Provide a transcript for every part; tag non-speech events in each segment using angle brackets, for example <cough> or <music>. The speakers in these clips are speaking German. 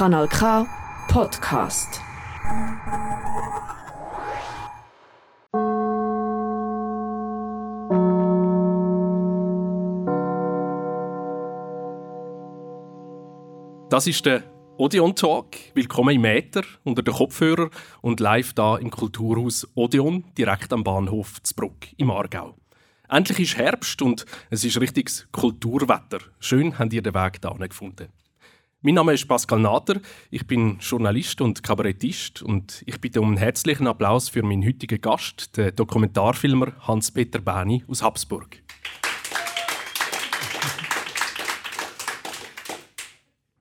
Kanal K Podcast. Das ist der Odeon Talk. Willkommen im Äther unter den Kopfhörer und live da im Kulturhaus Odeon direkt am Bahnhof Zbruck im Aargau. Endlich ist Herbst und es ist richtiges Kulturwetter. Schön habt ihr den Weg da gefunden. Mein Name ist Pascal Nader, ich bin Journalist und Kabarettist und ich bitte um einen herzlichen Applaus für meinen heutigen Gast, den Dokumentarfilmer Hans-Peter Bäni aus Habsburg.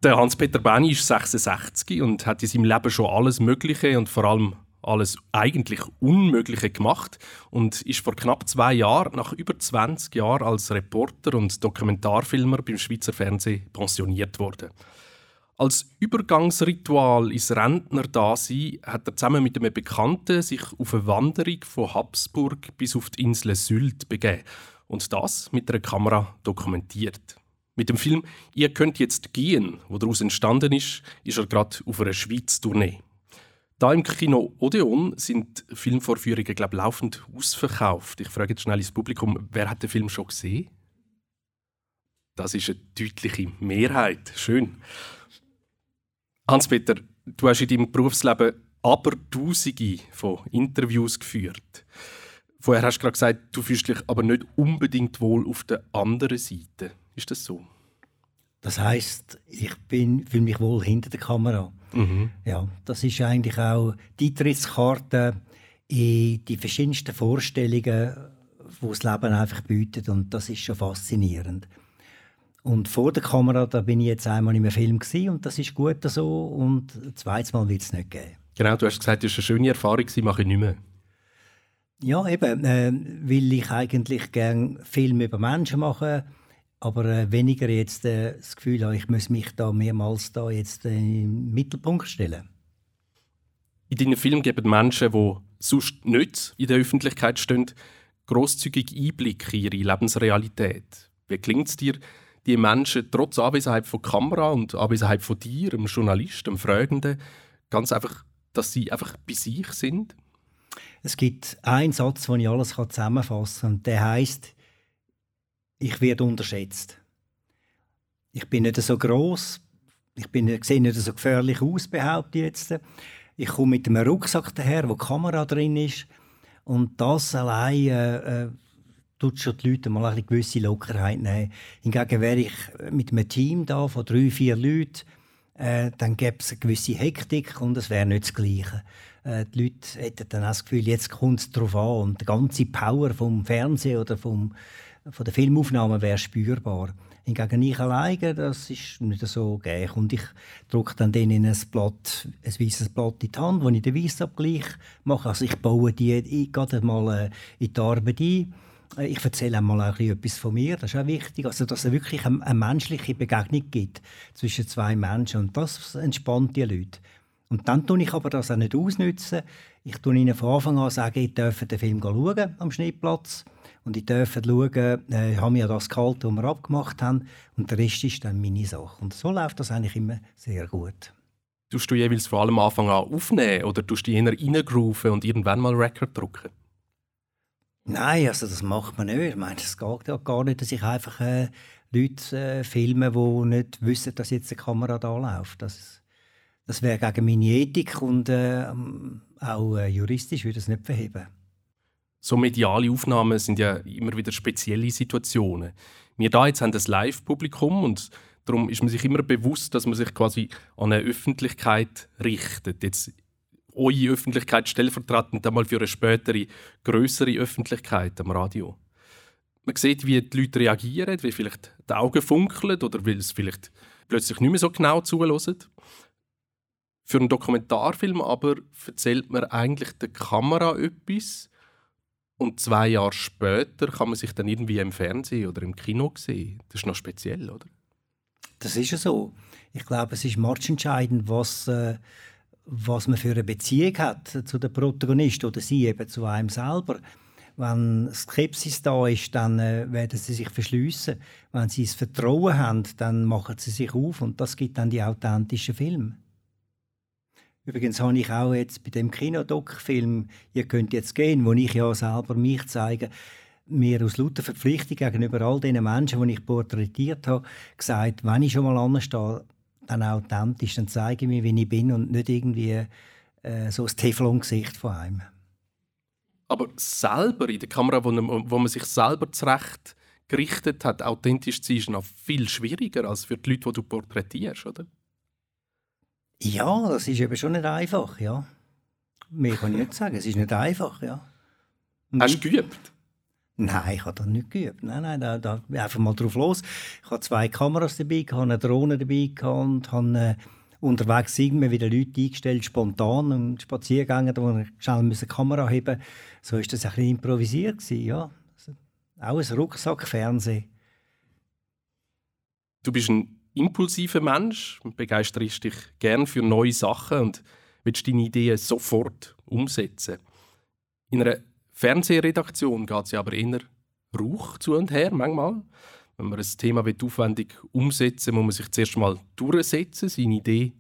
Der Hans-Peter Bäni ist 66 und hat in seinem Leben schon alles Mögliche und vor allem alles eigentlich Unmögliche gemacht und ist vor knapp zwei Jahren, nach über 20 Jahren als Reporter und Dokumentarfilmer beim Schweizer Fernsehen pensioniert worden. Als Übergangsritual ins Rentner-Dasein hat er zusammen mit einem Bekannten sich auf eine Wanderung von Habsburg bis auf die Insel Sylt begeben und das mit einer Kamera dokumentiert. Mit dem Film Ihr könnt jetzt gehen, wo daraus entstanden ist, ist er gerade auf einer Schweiz-Tournee. Da im Kino Odeon sind Filmvorführungen glaub, laufend ausverkauft. Ich frage jetzt schnell ins Publikum, wer hat den Film schon gesehen? Das ist eine deutliche Mehrheit. Schön. Hans-Peter, du hast in deinem Berufsleben aber Tausende von Interviews geführt. Vorher hast du gerade gesagt, du fühlst dich aber nicht unbedingt wohl auf der anderen Seite. Ist das so? Das heißt, ich bin fühle mich wohl hinter der Kamera. Mhm. Ja, das ist eigentlich auch die Eintrittskarte in die verschiedensten Vorstellungen, die das Leben einfach bietet und das ist schon faszinierend. Und vor der Kamera, da bin ich jetzt einmal in einem Film gewesen, und das ist gut so und zweites Mal wird es nicht geben. Genau, du hast gesagt, das war eine schöne Erfahrung, mache ich nicht mehr. Ja, eben, äh, weil ich eigentlich gerne Filme über Menschen mache aber äh, weniger jetzt äh, das Gefühl habe, ich muss mich da mehrmals da jetzt äh, im Mittelpunkt stellen. In deinen Filmen geben Menschen, die sonst nicht in der Öffentlichkeit stehen, großzügig Einblick in ihre Lebensrealität. Wie klingt es dir, die Menschen trotz Anwesenheit von Kamera und Anwesenheit von dir, einem Journalist, einem Fragenden, ganz einfach, dass sie einfach bei sich sind? Es gibt einen Satz, den ich alles zusammenfassen kann, der heißt: ich werde unterschätzt. Ich bin nicht so groß, ich bin, sehe nicht so gefährlich aus, behaupte ich jetzt. Ich komme mit einem Rucksack daher, wo die Kamera drin ist. Und das allein äh, äh, tut schon die Leute mal eine gewisse Lockerheit nehmen. Hingegen wäre ich mit einem Team da von drei, vier Leuten, äh, dann gäbe es eine gewisse Hektik und es wäre nicht das Gleiche. Äh, die Leute hätten dann das Gefühl, jetzt kommt es darauf an und die ganze Power vom Fernsehen oder vom von der Filmaufnahme wäre spürbar. Hingegen ich alleine, das ist nicht so gäch. Und ich drücke dann denen ein Blatt, ein weißes Blatt in die Hand, wo ich den Weissabgleich mache. Also ich baue die ich gerade mal äh, in die Arbeit ein. Äh, ich erzähle einmal auch etwas von mir, das ist auch wichtig. Also, dass es wirklich eine, eine menschliche Begegnung gibt zwischen zwei Menschen. Und das entspannt die Leute. Und dann tue ich aber das auch nicht ausnutzen. Ich tue ihnen von Anfang an sagen, ich dürfen den Film schauen am Schnittplatz und ich dürfen schauen, äh, haben wir das gehalten, was wir abgemacht haben und der Rest ist dann meine Sache. Und so läuft das eigentlich immer sehr gut. Tust du jeweils von allem Anfang an aufnehmen oder tust du eher reingrooven und irgendwann mal Record drucken? Nein, also das macht man nicht. Ich meine, es geht ja gar nicht, dass ich einfach äh, Leute äh, filme, die nicht wissen, dass jetzt eine Kamera da läuft. Das, das wäre gegen meine Ethik und äh, auch juristisch würde es nicht verheben. So mediale Aufnahmen sind ja immer wieder spezielle Situationen. Wir da jetzt haben das Live-Publikum und darum ist man sich immer bewusst, dass man sich quasi an eine Öffentlichkeit richtet. Jetzt eure Öffentlichkeit stellvertretend einmal für eine spätere, größere Öffentlichkeit am Radio. Man sieht, wie die Leute reagieren, wie vielleicht die Augen funkeln oder weil es vielleicht plötzlich nicht mehr so genau zuhören. Für einen Dokumentarfilm aber erzählt man eigentlich der Kamera etwas und zwei Jahre später kann man sich dann irgendwie im Fernsehen oder im Kino sehen. Das ist noch speziell, oder? Das ist ja so. Ich glaube, es ist matchentscheidend, was, äh, was man für eine Beziehung hat zu den Protagonisten oder sie eben zu einem selber. Wenn Skepsis da ist, dann äh, werden sie sich verschliessen. Wenn sie das Vertrauen haben, dann machen sie sich auf und das gibt dann die authentischen Filme. Übrigens habe ich auch jetzt bei dem Kinodoc-Film «Ihr könnt jetzt gehen», wo ich ja selber mich zeige, mir aus lauter Verpflichtung gegenüber all den Menschen, die ich porträtiert habe, gesagt, wenn ich schon mal anstehe, dann authentisch, dann zeige ich mir, wie ich bin und nicht irgendwie äh, so das Teflon-Gesicht von einem. Aber selber in der Kamera, wo, wo man sich selber zurecht gerichtet hat, authentisch zu sein, ist noch viel schwieriger als für die Leute, die du porträtierst, oder? Ja, das ist eben schon nicht einfach, ja. Mehr kann ich nicht sagen, es ist nicht einfach, ja. Und Hast du geübt? Nein, ich habe das nicht geübt. Nein, nein, da, da einfach mal drauf los. Ich habe zwei Kameras dabei, habe eine Drohne dabei und habe äh, unterwegs irgendwie wieder Leute eingestellt, spontan und Spaziergänge, wo ich schnell eine Kamera heben So war das ein bisschen improvisiert, gewesen, ja. Also, auch ein Rucksackfernsehen. Du bist ein impulsiver Mensch, begeisterst dich gern für neue Sachen und willst deine Ideen sofort umsetzen. In einer Fernsehredaktion geht es ja aber eher Rauch zu und her manchmal. Wenn man ein Thema aufwendig umsetzen will, muss man sich zuerst mal durchsetzen, seine Idee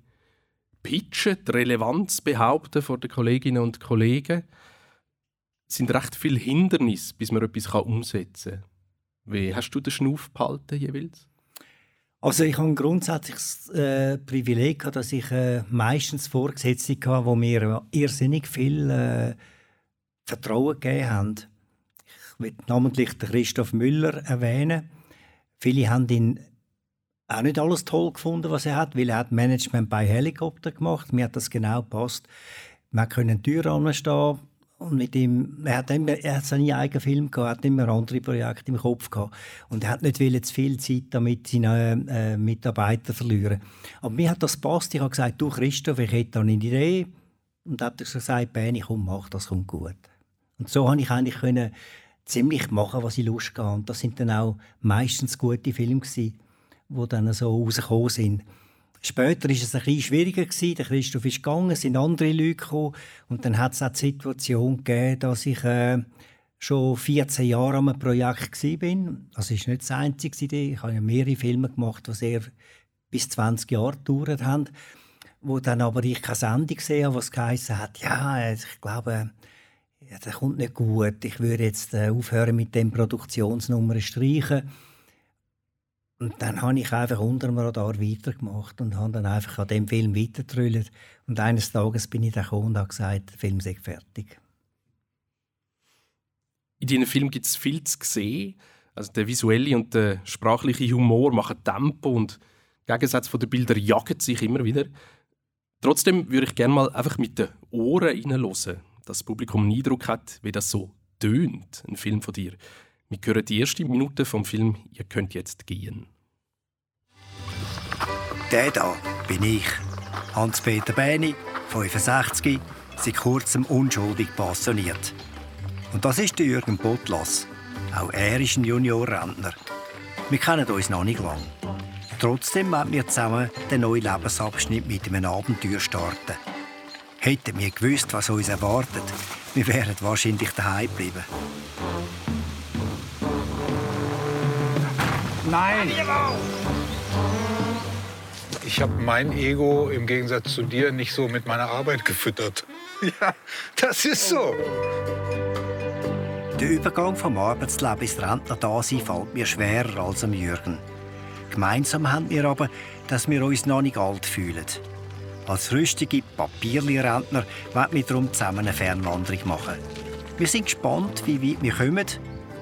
pitchen, die Relevanz behaupten vor den Kolleginnen und Kollegen. Es sind recht viele Hindernisse, bis man etwas umsetzen kann. Wie hast du den Schnuff behalten jeweils? Also ich habe grundsätzlich das äh, Privileg, dass ich äh, meistens Vorgesetzte hatte, die mir irrsinnig viel äh, Vertrauen gegeben haben. Ich will namentlich Christoph Müller erwähnen. Viele haben ihn auch nicht alles toll gefunden, was er hat, weil er hat Management bei Helikopter gemacht. Mir hat das genau gepasst. Man können Tür anstehen und mit ihm, er hat immer, er hat seinen eigenen Film gehabt, hat immer andere Projekte im Kopf gehabt und er hat nicht will zu viel Zeit damit seine äh, Mitarbeiter verlieren. Aber mir hat das gepasst. Ich habe gesagt, du Christoph, ich hätte da eine Idee und hat gesagt, Benni, komm, mach das, kommt gut. Und so konnte ich eigentlich können ziemlich machen, was ich Lust hatte. Und das sind dann auch meistens gute Filme gewesen, die dann so rausgekommen sind. Später war es ein bisschen schwieriger gewesen. Der Christoph ist gegangen, es sind andere Leute gekommen. Und dann hat es auch die Situation gegeben, dass ich äh, schon 14 Jahre an einem Projekt war. Das ist nicht das einzige. Ich habe ja mehrere Filme gemacht, die sehr bis 20 Jahre gedauert haben. Wo dann aber ich keine Sendung gesehen habe, was geheißen hat, ja, ich glaube, ja, das kommt nicht gut, ich würde jetzt äh, aufhören mit dem Produktionsnummer streichen. Und dann habe ich einfach unter dem Radar weitergemacht und habe dann einfach an dem Film weitergetrüllt. Und eines Tages bin ich dann gekommen und habe gesagt, der Film sei fertig. In diesem Film gibt es viel zu sehen. Also der visuelle und der sprachliche Humor machen Tempo und Gegensatz von den Bildern jagen sich immer wieder. Trotzdem würde ich gerne mal einfach mit den Ohren reinhören das Publikum einen Eindruck hat, wie das so tönt, ein Film von dir. Wir hören die erste Minute vom Film Ihr könnt jetzt gehen. Der da bin ich, Hans-Peter Bäni, 65, seit kurzem unschuldig passioniert. Und das ist Jürgen Botlas. Auch er ist ein Juniorrentner. Wir kennen uns noch nicht lange. Trotzdem werden wir zusammen den neuen Lebensabschnitt mit einem Abenteuer starten. Hätten wir gewusst, was uns erwartet, wir wären wahrscheinlich daheim geblieben. Nein! Ich habe mein Ego im Gegensatz zu dir nicht so mit meiner Arbeit gefüttert. <laughs> Ja, das ist so. Der Übergang vom Arbeitsleben ins Rentner-Dasein fällt mir schwerer als am Jürgen. Gemeinsam haben wir aber, dass wir uns noch nicht alt fühlen. Als rüstige Papierli-Rentner wollen wir darum zusammen eine Fernwanderung machen. Wir sind gespannt, wie weit wir kommen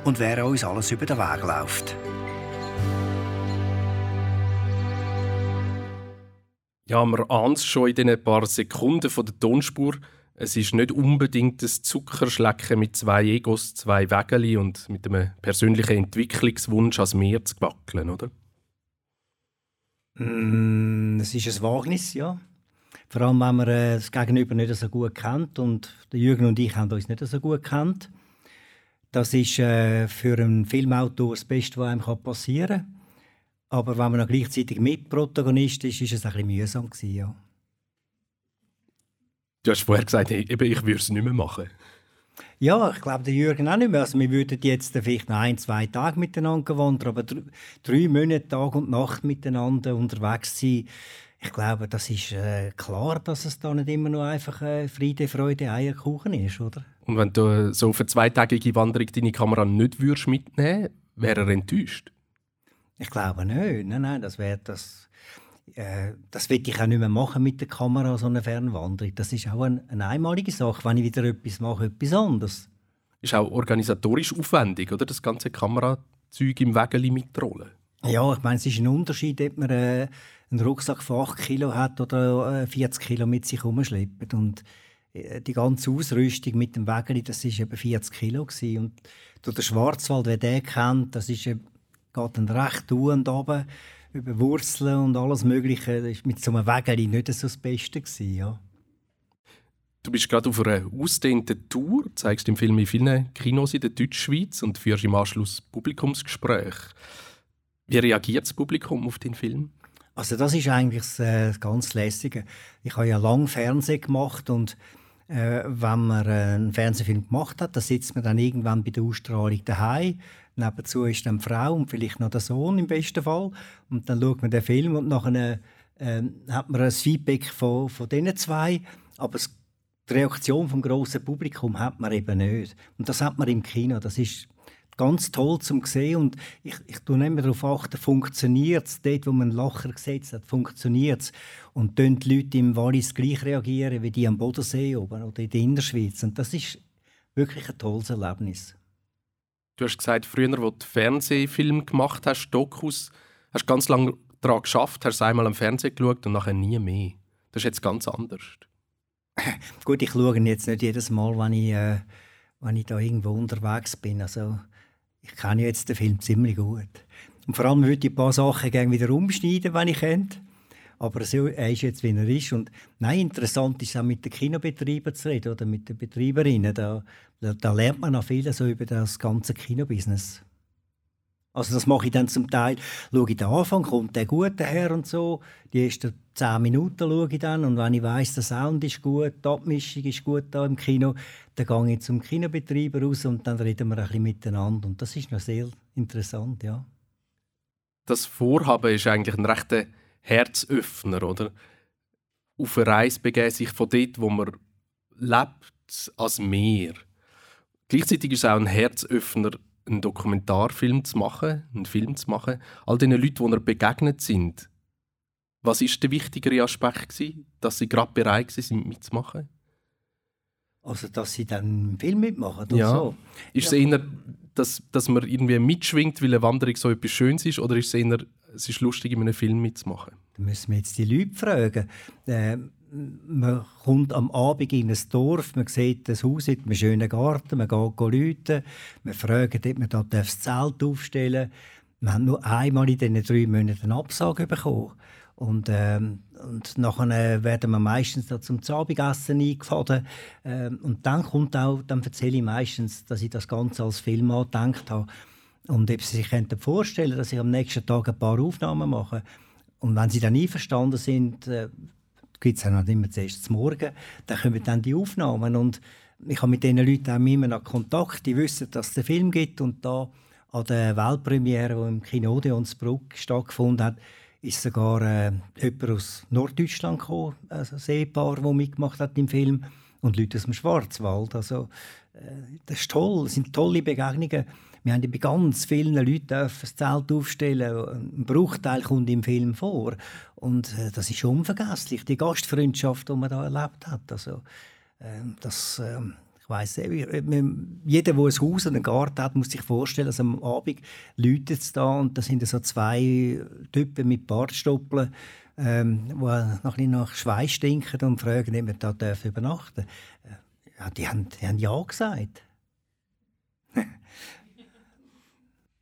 und wer uns alles über den Weg läuft. Ja, man ahnt es schon in diesen paar Sekunden von der Tonspur. Es ist nicht unbedingt das Zuckerschlecken mit zwei Egos, zwei Wägeli und mit einem persönlichen Entwicklungswunsch als Meer zu wackeln, oder? Mm, es ist ein Wagnis, ja. Vor allem, wenn man äh, das Gegenüber nicht so gut kennt. Und der Jürgen und ich haben uns nicht so gut kennt. Das ist äh, für einen Filmautor das Beste, was einem passieren kann. Aber wenn man noch gleichzeitig Mitprotagonist ist, ist es ein bisschen mühsam gewesen, ja. Du hast vorher gesagt, hey, ich würde es nicht mehr machen. Ja, ich glaube, der Jürgen auch nicht mehr. Also wir würden jetzt vielleicht noch ein, zwei Tage miteinander wandern, aber drei Monate Tag und Nacht miteinander unterwegs sein, ich glaube, das ist äh, klar, dass es da nicht immer nur einfach äh, Friede, Freude, Eierkuchen ist, oder? Und wenn du so für zweitägige Wanderung deine Kamera nicht würdest mitnehmen, wäre er enttäuscht? Ich glaube nicht. Nein, nein, das wäre das. Äh, das will ich auch nicht mehr machen mit der Kamera, so eine Fernwanderung. Das ist auch eine, eine einmalige Sache. Wenn ich wieder etwas mache, etwas anderes. Ist auch organisatorisch aufwendig, oder? Das ganze Kamerazeug im Wägeli mitrollen. Ja, ich meine, es ist ein Unterschied, ob man äh, einen Rucksack von 8 Kilo hat oder äh, 40 Kilo mit sich herumschleppt. Und äh, die ganze Ausrüstung mit dem Wägeli, das war eben 40 Kilo. Gewesen. Und durch den Schwarzwald, wer den kennt, das ist, geht dann recht und runter, über Wurzeln und alles Mögliche. Das war mit so einem Wägeli nicht so das Beste. Gewesen, ja. Du bist gerade auf einer ausdehnten Tour, zeigst im Film in vielen Kinos in der Deutschschweiz und führst im Anschluss Publikumsgespräche. Wie reagiert das Publikum auf den Film? Also das ist eigentlich das, äh, ganz Lässige. Ich habe ja lange Fernsehen gemacht und äh, wenn man äh, einen Fernsehfilm gemacht hat, dann sitzt man dann irgendwann bei der Ausstrahlung daheim. Nebenzu ist dann die Frau und vielleicht noch der Sohn im besten Fall. Und dann schaut man den Film und nachher äh, hat man ein Feedback von, von diesen zwei. Aber die Reaktion vom grossen Publikum hat man eben nicht. Und das hat man im Kino. Das ist ganz toll zum sehen und ich, ich tue immer darauf achten, funktioniert es dort, wo man einen Lacher gesetzt hat, funktioniert es und tun die Leute im Wallis gleich reagieren wie die am Bodensee oben oder in der Innerschweiz und das ist wirklich ein tolles Erlebnis. Du hast gesagt, früher, wo du Fernsehfilm gemacht hast, Dokus, hast du ganz lange daran geschafft, hast einmal am Fernsehen geschaut und nachher nie mehr. Das ist jetzt ganz anders. <laughs> Gut, ich schaue jetzt nicht jedes Mal, wenn ich, äh, wenn ich da irgendwo unterwegs bin. Also, ich kenne jetzt den Film ziemlich gut. Und vor allem würde ich ein paar Sachen gerne wieder umschneiden, wenn ich könnte. Aber so, er ist jetzt, wie er ist. Und nein, interessant ist auch mit den Kinobetreibern zu reden oder mit den Betreiberinnen. Da, da, da lernt man noch viel so über das ganze Kinobusiness. Also das mache ich dann zum Teil, schaue ich den Anfang, kommt der gut her und so. Die ersten zehn Minuten schaue ich dann und wenn ich weiß, der Sound ist gut, die Abmischung ist gut da im Kino, dann gehe ich zum Kinobetreiber raus und dann reden wir ein bisschen miteinander und das ist noch sehr interessant, ja. Das Vorhaben ist eigentlich ein rechter Herzöffner, oder? Auf eine Reise begeben sich von dort, wo man lebt, als Meer. Gleichzeitig ist es auch ein Herzöffner einen Dokumentarfilm zu machen, einen Film zu machen, all den Leuten, die er begegnet sind. Was ist der wichtigere Aspekt gewesen, dass sie gerade bereit sind mitzumachen? Also, dass sie dann einen Film mitmachen ja. so. Ist ja. es eher, dass, dass man irgendwie mitschwingt, weil eine Wanderung so etwas Schönes ist, oder ist es eher, es ist lustig, in einem Film mitzumachen? Da müssen wir jetzt die Leute fragen. Äh, man kommt am Abend in ein Dorf, man sieht das Haus mit einem schönen Garten, man geht läuten, man fragt, ob man da das Zelt aufstellen darf. Wir haben nur einmal in diesen drei Monaten eine Absage bekommen. Und, ähm, und nachher werden wir meistens da zum Abendessen eingeladen. Ähm, und dann kommt auch, dann erzähle ich meistens, dass ich das Ganze als Film angedenkt habe. Und ob Sie sich vorstellen dass ich am nächsten Tag ein paar Aufnahmen mache. Und wenn Sie dann einverstanden sind, äh, gibt es ja noch immer zuerst zum Morgen, dann kommen dann die Aufnahmen und ich habe mit diesen Leuten auch immer noch Kontakt, die wissen, dass es den Film gibt und da an der Weltpremiere, die im Kino Odeonsbruck stattgefunden hat, ist sogar äh, jemand aus Norddeutschland gekommen, also ein Ehepaar, das mitgemacht hat im Film und Leute aus dem Schwarzwald. Also, äh, das ist toll, das sind tolle Begegnungen. Wir haben bei ganz vielen Leuten das Zelt aufstellen. Ein Bruchteil kommt im Film vor. Und äh, das ist unvergesslich, die Gastfreundschaft, die man da erlebt hat. Also, äh, das, äh, ich weiss, jeder, der ein Haus und einen Garten hat, muss sich vorstellen, dass am Abend läutet es da und da sind so zwei Typen mit Bartstoppeln, ähm, die noch ein nach Schweiß stinken und fragen, ob man da übernachten darf. Äh, ja, die haben, die haben Ja gesagt.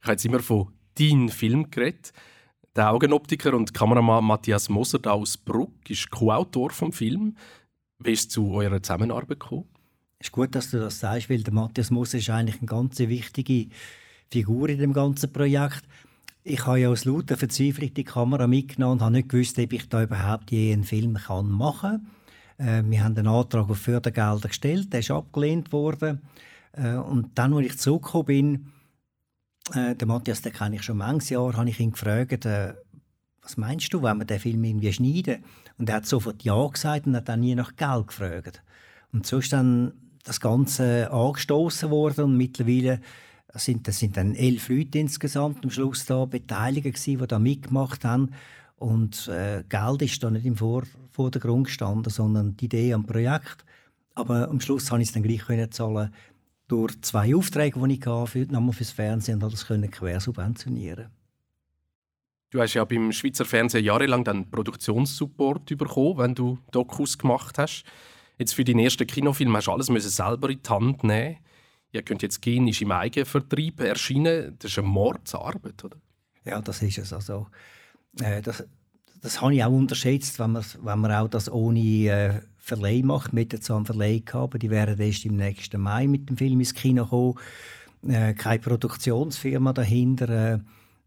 Ich habe jetzt immer von «Dein Film» geredet. Der Augenoptiker und Kameramann Matthias Moser aus Bruck ist Co-Autor vom Film. Wie ist es zu eurer Zusammenarbeit gekommen? Es ist gut, dass du das sagst, weil der Matthias Moser ist eigentlich eine ganz wichtige Figur in dem ganzen Projekt. Ich habe ja aus lauter Verzweiflung die Kamera mitgenommen und habe nicht gewusst, ob ich da überhaupt je einen Film machen kann. Äh, wir haben einen Antrag auf Fördergelder gestellt, der ist abgelehnt worden. Äh, und dann, als ich zurückgekommen bin, äh, der Matthias, den kenne ich schon manches Jahr, habe ich ihn gefragt, äh, was meinst du, wenn wir den Film irgendwie schneiden? Und er hat sofort Ja gesagt und hat dann nie nach Geld gefragt. Und so ist dann das Ganze angestoßen worden und mittlerweile sind, das sind dann elf Leute insgesamt am Schluss da beteiligt gewesen, die da mitgemacht haben. Und äh, Geld ist da nicht im Vor Vordergrund gestanden, sondern die Idee am Projekt. Aber am Schluss konnte ich es dann gleich können zahlen durch zwei Aufträge, die ich hatte, für, nochmal fürs Fernsehen und das können quer subventionieren. Du hast ja beim Schweizer Fernsehen jahrelang dann Produktionssupport bekommen, wenn du Dokus gemacht hast. Jetzt für den ersten Kinofilm hast du alles müssen selber in die Hand nehmen. Ihr könnt jetzt gehen, ist im Eigenvertrieb erschienen. Das ist eine Mordsarbeit, oder? Ja, das ist es. Also, äh, das, das habe ich auch unterschätzt, wenn man, wenn man auch das ohne äh, Verleih macht. Wir hatten einen Verleih gehabt, die werden erst im nächsten Mai mit dem Film ins Kino kommen. Äh, keine Produktionsfirma dahinter. Äh,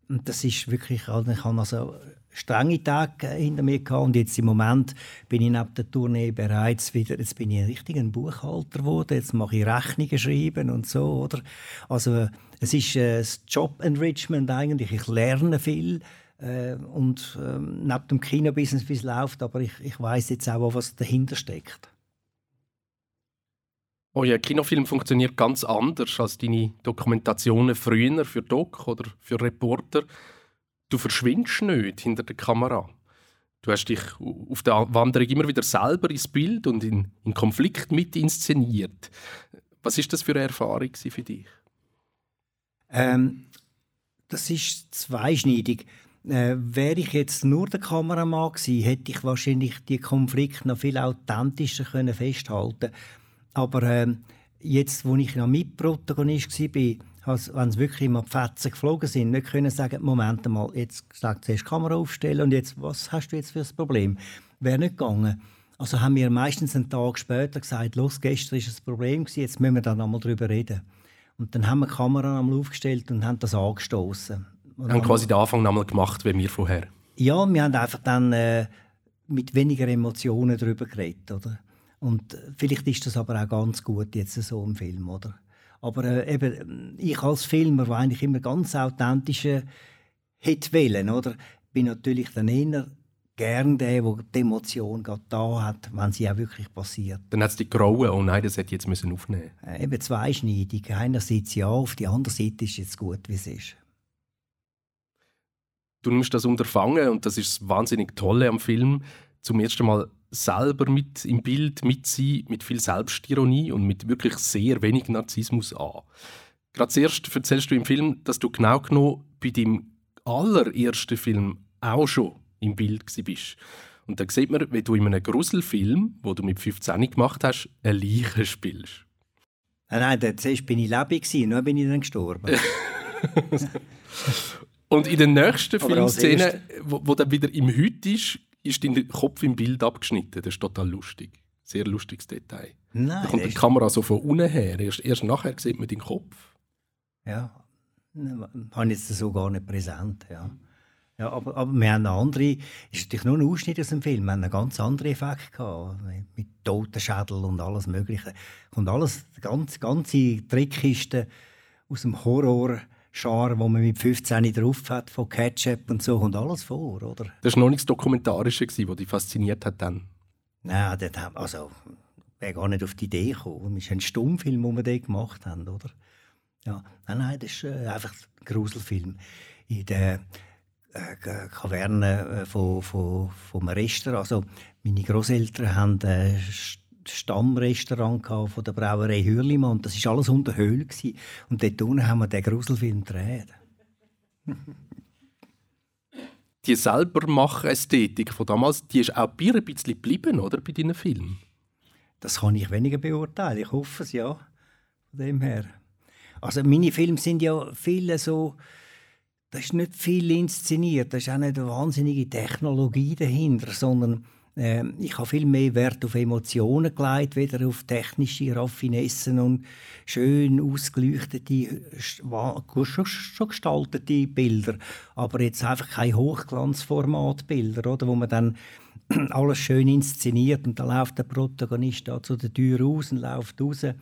das ist wirklich, also ich habe also strenge Tage hinter mir gehabt und jetzt im Moment bin ich neben der Tournee bereits wieder, jetzt bin ich ein richtiger Buchhalter geworden, jetzt mache ich Rechnungen schreiben und so, oder? Also es ist äh, das Job Enrichment eigentlich, ich lerne viel äh, und äh, neben dem Kinobusiness, wie es läuft, aber ich, ich weiß jetzt auch, was dahinter steckt. Euer Kinofilm funktioniert ganz anders als deine Dokumentationen früher für Doc oder für Reporter. Du verschwindest nicht hinter der Kamera. Du hast dich auf der Wanderung immer wieder selber ins Bild und in, in Konflikt mit inszeniert. Was ist das für eine Erfahrung für dich? Ähm, das ist zweischneidig. Äh, wäre ich jetzt nur der Kameramann gewesen, hätte ich wahrscheinlich die Konflikte noch viel authentischer können festhalten Aber äh, jetzt, wo ich noch Mitprotagonist war, also, wenn sie wirklich mal die Fetzen geflogen sind, nicht können sagen, Moment mal, jetzt sagt zuerst die Kamera aufstellen und jetzt, was hast du jetzt für ein Problem? Wäre nicht gegangen. Also haben wir meistens einen Tag später gesagt, los, gestern war ein Problem, jetzt müssen wir da nochmal drüber reden. Und dann haben wir die Kamera einmal aufgestellt und haben das angestoßen. Wir haben quasi den Anfang nochmal gemacht, wie wir vorher. Ja, wir haben einfach dann äh, mit weniger Emotionen darüber geredet, oder? Und vielleicht ist das aber auch ganz gut jetzt so im Film, oder? Aber äh, eben, ich als Filmer, der eigentlich immer ganz authentische hätte wollen, oder? Bin natürlich dann eher gern der, der die Emotion gerade da hat, wenn sie auch wirklich passiert. Dann hat es die Grauen, oh nein, das hätte ich jetzt müssen aufnehmen äh, Eben zweischneidig. Einerseits ja, auf die andere Seite ist es jetzt gut, wie es ist. Du nimmst das Unterfangen, und das ist das wahnsinnig Tolle am Film, zum ersten Mal selber mit im Bild mit sie mit viel Selbstironie und mit wirklich sehr wenig Narzissmus an. Gerade zuerst erzählst du im Film, dass du genau genommen bei deinem allerersten Film auch schon im Bild bist. Und dann sieht man, wie du in einem Gruselfilm, wo du mit 15 gemacht hast, eine Leiche spielst. Nein, nein, zuerst bin ich lebendig und dann bin ich dann gestorben. <laughs> und in der nächsten Filmszene, wo, wo dann wieder im Heute ist, ist dein Kopf im Bild abgeschnitten. Das ist total lustig. Sehr lustiges Detail. Nein, da kommt die Kamera so von unten her. Erst, erst nachher sieht man deinen Kopf. Ja, habe jetzt so gar nicht präsent. Ja. Ja, aber, aber wir haben eine andere, ist natürlich nur ein Ausschnitt aus dem Film, wir haben einen ganz anderen Effekt gehabt, mit Totenschädel und alles Mögliche. Und alles, die ganze, ganze Trickkiste aus dem Horror Schar, wo man mit 15 drauf hat, von Ketchup und so, und alles vor, oder? Das war noch nicht das Dokumentarische, das dich fasziniert hat dann? Nein, das, also, wäre gar nicht auf die Idee gekommen. Es ist ein Stummfilm, den wir dort gemacht haben, oder? Ja, nein, nein, das ist äh, einfach ein Gruselfilm. In der äh, Kaverne äh, von, von, vom Restaurant, also meine Großeltern haben äh, Stammrestaurant von der Brauerei Hürlimann das war alles unter Höhle. Und dort unten haben wir den Gruselfilm gedreht. <laughs> die Selbermach-Ästhetik von damals, die ist auch ein bisschen geblieben, oder, bei deinen Filmen? Das kann ich weniger beurteilen. Ich hoffe es, ja. Von dem her. Also meine Filme sind ja viele so... Da ist nicht viel inszeniert, da ist auch nicht eine wahnsinnige Technologie dahinter, sondern ähm, ich habe viel mehr Wert auf Emotionen gelegt, weder auf technische Raffinessen und schön ausgeleuchtete, schon, schon gestaltete Bilder, aber jetzt einfach kein Hochglanzformatbilder, oder, wo man dann <clears throat> alles schön inszeniert und da läuft der Protagonist da zu der Tür raus und läuft raus. Äh,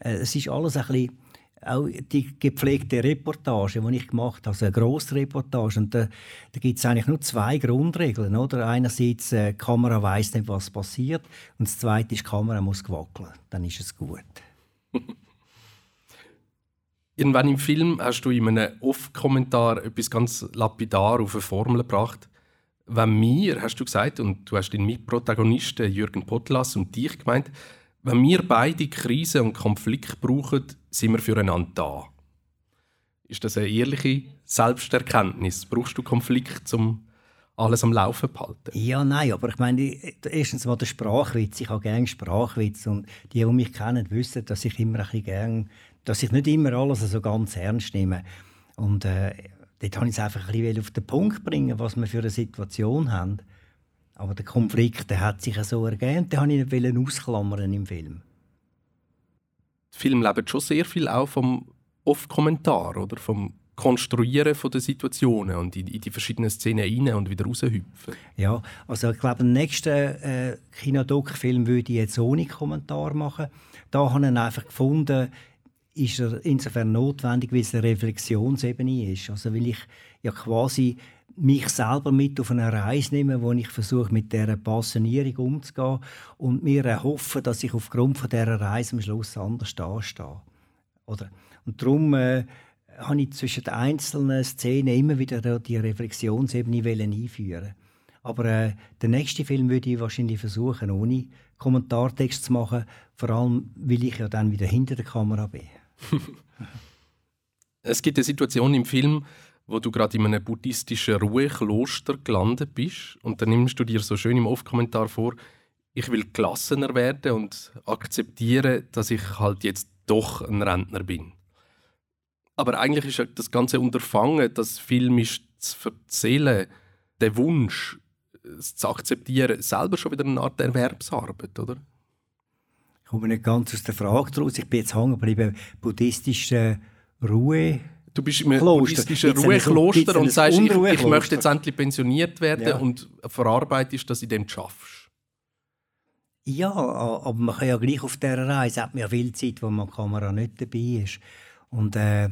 es ist alles ein bisschen auch die gepflegte Reportage, die ich gemacht habe, also eine grosse Reportage. Und da, da gibt es eigentlich nur zwei Grundregeln. Oder? Einerseits, äh, die Kamera weiß nicht, was passiert. Und das Zweite ist, die Kamera muss wackeln. Dann ist es gut. <laughs> Irgendwann im Film hast du in einem Off-Kommentar etwas ganz lapidar auf eine Formel gebracht. Wenn wir, hast du gesagt, und du hast den Mitprotagonisten Jürgen Potlas und dich gemeint, wenn wir beide Krise und Konflikt brauchen, sind wir füreinander da. Ist das eine ehrliche Selbsterkenntnis? Brauchst du Konflikt, um alles am Laufen zu halten? Ja, nein, aber ich meine, erstens mal der Sprachwitz. Ich habe gerne Sprachwitz und die, die mich kennen, wissen, dass ich immer ein bisschen dass ich nicht immer alles so ganz ernst nehme. Und äh, dort wollte ich es einfach ein auf den Punkt bringen, was wir für eine Situation haben. Aber der Konflikt der hat sich so ergeben, den wollte ich nicht ausklammern im Film. Der Film lebt schon sehr viel auch vom Off-Kommentar oder vom Konstruieren von der Situationen und in, die verschiedenen Szenen rein und wieder raushüpfen. Ja, also ich glaube, den nächsten äh, Kinodoc-Film würde ich jetzt ohne Kommentar machen. Da habe ich einfach gefunden, ist er insofern notwendig, weil es eine Reflexionsebene ist. Also weil ich ja quasi mich selber mit auf eine Reise nehme, wo ich versuche, mit dieser Passionierung umzugehen und mir erhoffe, dass ich aufgrund von dieser Reise am Schluss anders dastehe. Oder? Und darum äh, habe ich zwischen den einzelnen Szenen immer wieder die Reflexionsebene einführen aber äh, den nächsten Film würde ich wahrscheinlich versuchen, ohne Kommentartext zu machen, vor allem, weil ich ja dann wieder hinter der Kamera bin. <laughs> es gibt eine Situation im Film, wo du gerade in einem buddhistischen Ruhekloster gelandet bist und dann nimmst du dir so schön im Off-Kommentar vor, ich will gelassener werden und akzeptieren, dass ich halt jetzt doch ein Rentner bin. Aber eigentlich ist das ganze Unterfangen, das filmisch zu erzählen, der Wunsch, es zu akzeptieren, selber schon wieder eine Art Erwerbsarbeit, oder? Ich komme nicht ganz aus der Frage daraus. Ich bin jetzt hängen geblieben, buddhistische Ruhe Du bist im buddhistischen Ruhekloster und sagst, ich, ich, möchte jetzt endlich pensioniert werden ja. und verarbeitest dass du in dem schaffst. Ja, aber man kann ja gleich auf dieser Reise, hat man ja viel Zeit, wo man die Kamera nicht dabei ist. Und äh,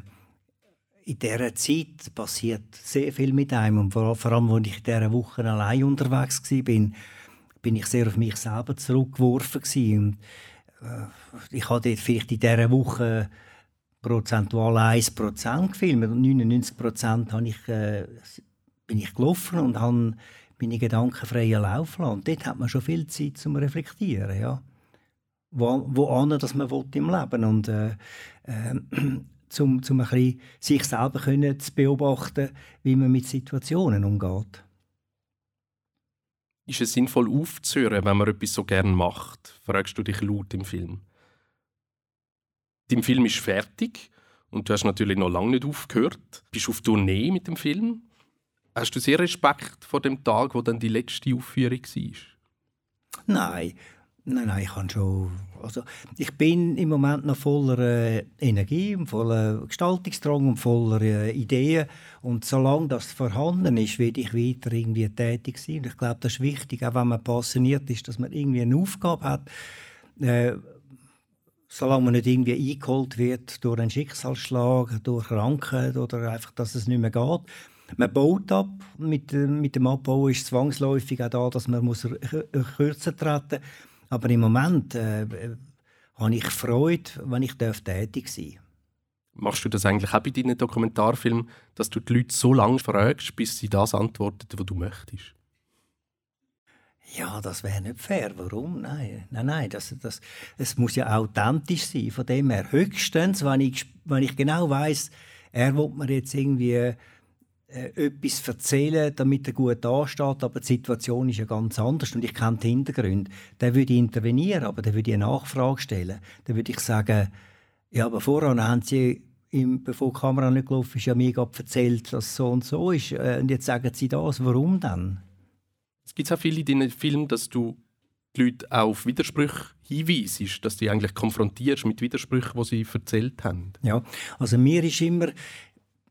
in dieser Zeit passiert sehr viel mit einem. Und vor, vor allem, als ich in dieser Woche allein unterwegs war, bin, bin ich sehr auf mich selber zurückgeworfen. Und, äh, ich hatte vielleicht in dieser Woche prozentual 1% gefilmt und 99% ich, äh, bin ich gelaufen und habe meine Gedanken freien Lauf lassen. Und dort hat man schon viel Zeit zum Reflektieren, ja. Wo, wo an, dass man will im Leben und äh, äh, <clears throat> zum, zum ein bisschen sich selber können zu beobachten, wie man mit Situationen umgeht. Ist es sinnvoll aufzuhören, wenn man etwas so gern macht? Fragst du dich laut im Film? Dein Film ist fertig und du hast natürlich noch lange nicht aufgehört. Bist auf Tournee mit dem Film. Hast du sehr Respekt vor dem Tag, wo dann die letzte Aufführung war? Nein, nein, nein, ich kann schon. Also ich bin im Moment noch voller äh, Energie, voller Gestaltungsdrang und voller äh, Ideen. Und solange das vorhanden ist, werde ich weiter irgendwie tätig sein. Und ich glaube, das ist wichtig, auch wenn man passioniert ist, dass man irgendwie eine Aufgabe hat. Äh, solange man nicht irgendwie eingeholt wird durch einen Schicksalsschlag, durch Krankheit oder einfach, dass es nicht mehr geht. Man baut ab. Mit, mit dem Abbau ist zwangsläufig auch da, dass man muss kürzer treten muss. Aber im Moment äh, habe ich Freude, wenn ich tätig sein darf. Machst du das eigentlich auch bei deinen Dokumentarfilmen, dass du die Leute so lange fragst, bis sie das antworten, was du möchtest? Ja, das wäre nicht fair. Warum? Nein, nein, nein. Das, das, es muss ja authentisch sein. Von dem her höchstens, wenn ich, wenn ich genau weiß, er will mir jetzt irgendwie äh, etwas erzählen, damit er gut dasteht, aber die Situation ist ja ganz anders und ich kenne den Hintergrund. Dann würde ich intervenieren, aber dann würde ich eine Nachfrage stellen. Dann würde ich sagen, ja, aber vorher haben Sie im, bevor die Kamera nicht gelaufen ist, ja mir erzählt, dass es so und so ist. Äh, und jetzt sagen Sie das, warum dann? Es gibt auch viele in deinen Filmen, dass du die Leute auf Widersprüche hinweisst, dass du die eigentlich konfrontierst mit Widersprüchen, die sie erzählt haben. Ja, also mir ist immer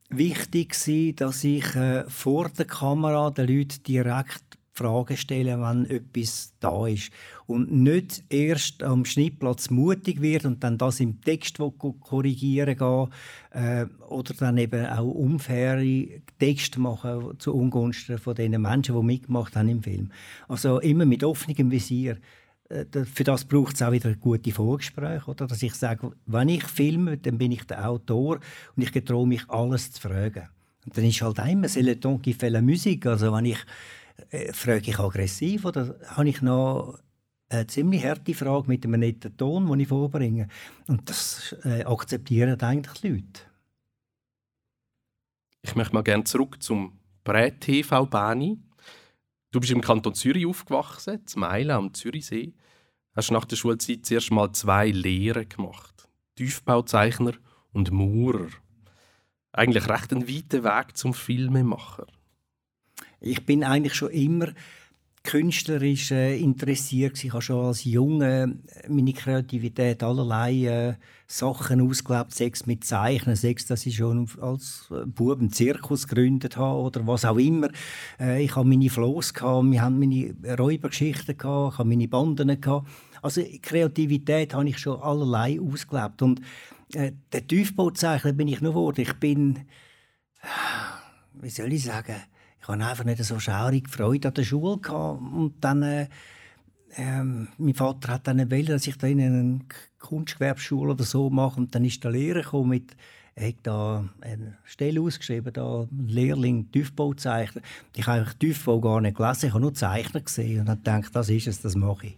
wichtig dass ich äh, vor der Kamera den Leuten direkt Fragen stellen, wenn etwas da ist. Und nicht erst am Schnittplatz mutig wird und dann das im Text korrigieren gehen äh, oder dann eben auch unfaire Texte machen zu Ungunsten von den Menschen, die mitgemacht haben im Film. Also immer mit offenem Visier. Äh, für das braucht es auch wieder gute Vorgespräche, oder? dass ich sage, wenn ich filme, dann bin ich der Autor und ich getraue mich, alles zu fragen. Und dann ist halt immer «C'est le temps qui fait la musique». Also wenn ich äh, frage ich aggressiv oder habe ich noch eine ziemlich harte Frage mit einem netten Ton, den ich vorbringe. Und das äh, akzeptieren eigentlich die Leute. Ich möchte mal gerne zurück zum Prä-TV Bani. Du bist im Kanton Zürich aufgewachsen, zum Meilen am Zürichsee. Hast nach der Schulzeit zuerst mal zwei Lehren gemacht. Tiefbauzeichner und Maurer. Eigentlich recht ein weiter Weg zum Filmemacher. Ich bin eigentlich schon immer künstlerisch äh, interessiert. Ich habe schon als Junge meine Kreativität allerlei äh, Sachen ausgelebt, sechs mit Zeichnen, sechs, dass ich schon als Bub einen Zirkus gegründet habe oder was auch immer. Äh, ich habe meine Floss gehabt, wir haben meine Räubergeschichten gehabt, ich habe meine Banden gehabt. Also Kreativität habe ich schon allerlei ausgelebt und äh, der Tiefbauzeichner bin ich noch geworden. Ich bin, wie soll ich sagen, ich hatte einfach nicht so schaurig Freude an der Schule gehabt. und dann äh, ähm, mein Vater hat dann wollen, dass ich da in eine Kunstgewerbeschule oder so mache und dann ist der Lehrer gekommen mit er hat da eine Stelle ausgeschrieben, da ein Lehrling Tiefbauzeichner. Ich habe Tiefbau gar nicht gelesen, ich habe nur Zeichner gesehen und habe gedacht, das ist es, das mache ich.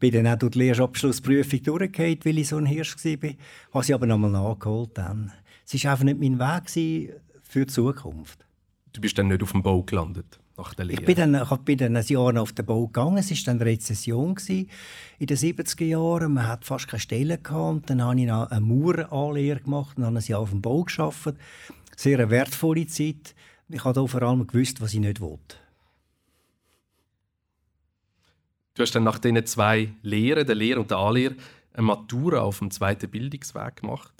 bin dann auch durch die Lehrabschlussprüfung durchgefallen, weil ich so ein Hirsch war. Habe sie aber nochmal nachgeholt. Dann. Es war einfach nicht mein Weg für die Zukunft. Du bist dann nicht auf dem Bau gelandet? Nach der Lehre. Ich bin dann, ich bin dann ein Jahr auf den Bau gegangen. Es war dann Rezession in den 70er Jahren. Man hatte fast keine Stelle gehabt. dann habe ich noch eine Maueranlehre gemacht und habe ein Jahr auf dem Bau gearbeitet. Sehr eine wertvolle Zeit. Ich habe vor allem gewusst, was ich nicht wollte. Du hast dann nach diesen zwei Lehren, der Lehre und der Anlehre, eine Matura auf dem zweiten Bildungsweg gemacht.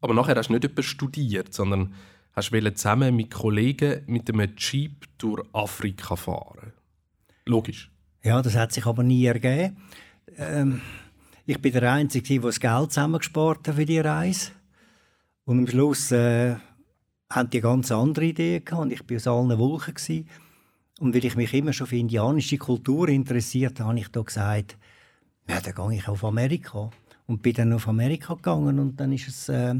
Aber nachher hast du nicht etwas studiert, sondern hast zusammen mit Kollegen mit einem Jeep durch Afrika fahren. Logisch. Ja, das hat sich aber nie ergeben. Ähm, ich bin der Einzige, der das Geld zusammengespart hat für die Reise. Und am Schluss äh, haben die ganz andere Ideen. Und ich war aus allen Wolken. Und weil ich mich immer schon für indianische Kultur interessiert habe, ich da gesagt, ja, dann gehe ich auf Amerika. Und bin dann auf Amerika gegangen und dann ist es äh,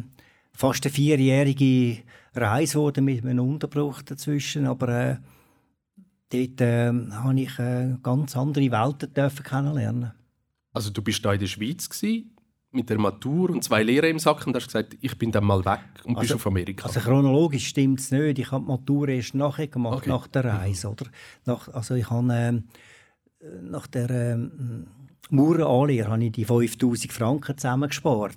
fast eine vierjährige Reise wurde mit einem Unterbruch dazwischen, aber äh, dort äh, habe ich äh, ganz andere Welten dürfen kennenlernen. Also du bist da in der Schweiz gewesen, mit der Matur und zwei Lehren im Sack und hast gesagt, ich bin dann mal weg und also, bist auf Amerika. Also chronologisch stimmt es nicht. Ich habe die Matur erst nachher gemacht, okay. nach der Reise. Oder? Nach, also ich habe äh, nach der äh, Maueranlehre habe ich die 5000 Franken zusammengespart.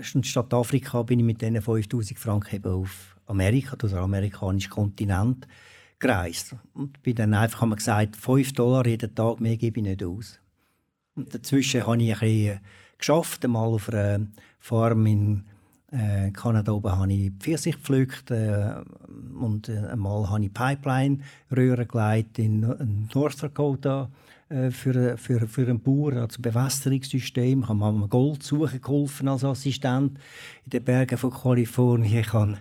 Statt Afrika bin ich mit diesen 5000 Franken eben auf Amerika, durch den amerikanischen Kontinent gereist. Und bin dann einfach haben wir gesagt, 5 Dollar jeden Tag, mehr gebe ich nicht aus. Und dazwischen habe ich ein bisschen geschafft, einmal auf einer Farm in äh, Kanada oben habe ich Pfirsich gepflückt äh, und äh, einmal habe ich Pipeline-Röhren geleitet in, in North Dakota äh, für, für, für einen Bauer, also Bewässerungssystem. Ich habe mal Gold suchen geholfen als Assistent in den Bergen von Kalifornien. Ich habe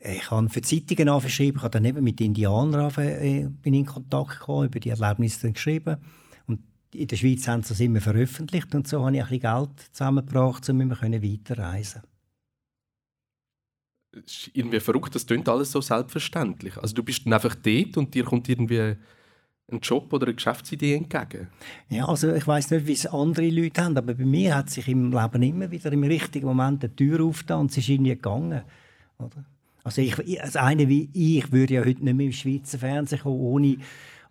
ich habe für Zeitungen angeschrieben, ich habe dann eben mit Indianern äh, in Kontakt gekommen, über die Erlebnisse geschrieben. Und in der Schweiz haben sie das immer veröffentlicht und so habe ich ein bisschen Geld zusammengebracht, um weiterreisen Es ist irgendwie verrückt, das klingt alles so selbstverständlich. Also du bist dann einfach dort und dir kommt irgendwie ein Job oder eine Geschäftsidee entgegen? Ja, also ich weiß nicht, wie es andere Leute haben, aber bei mir hat sich im Leben immer wieder im richtigen Moment eine Tür aufgetan und es ist irgendwie gegangen. Oder? Also ich, als eine wie ich würde ja heute nicht mehr im Schweizer Fernsehen kommen, ohne,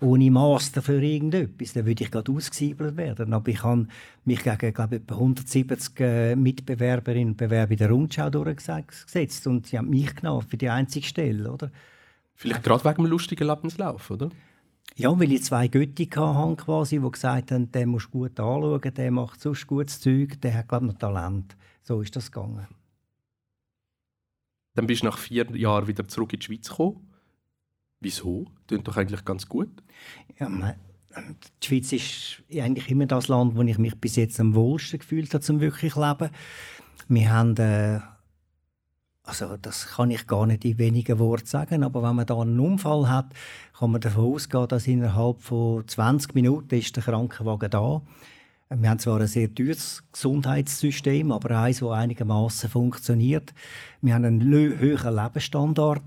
ohne Master für irgendetwas. Dann würde ich gerade ausgesiebelt werden. Aber ich habe mich gegen, glaube etwa 170 äh, Mitbewerberinnen und Bewerber in der Rundschau durchgesetzt und sie haben mich genommen für die einzige Stelle, oder? Vielleicht gerade wegen dem lustigen Lebenslauf, oder? Ja, weil ich zwei Götti hatte, quasi, die gesagt haben, den musst du gut anschauen, der macht sonst gutes Zeug, der hat, glaube ich, noch Talent. So ist das gegangen. Dann bist du nach vier Jahren wieder zurück in die Schweiz gekommen. Wieso? Klingt doch eigentlich ganz gut. Ja, man, die Schweiz ist eigentlich immer das Land, wo ich mich bis jetzt am wohlsten gefühlt habe, zum wirklich leben. Wir haben, äh, also das kann ich gar nicht in wenigen Worten sagen, aber wenn man da einen Unfall hat, kann man davon ausgehen, dass innerhalb von 20 Minuten ist der Krankenwagen da. Wir haben zwar ein sehr teures Gesundheitssystem, aber eines, das einigermaßen funktioniert. Wir haben einen höheren Lebensstandard.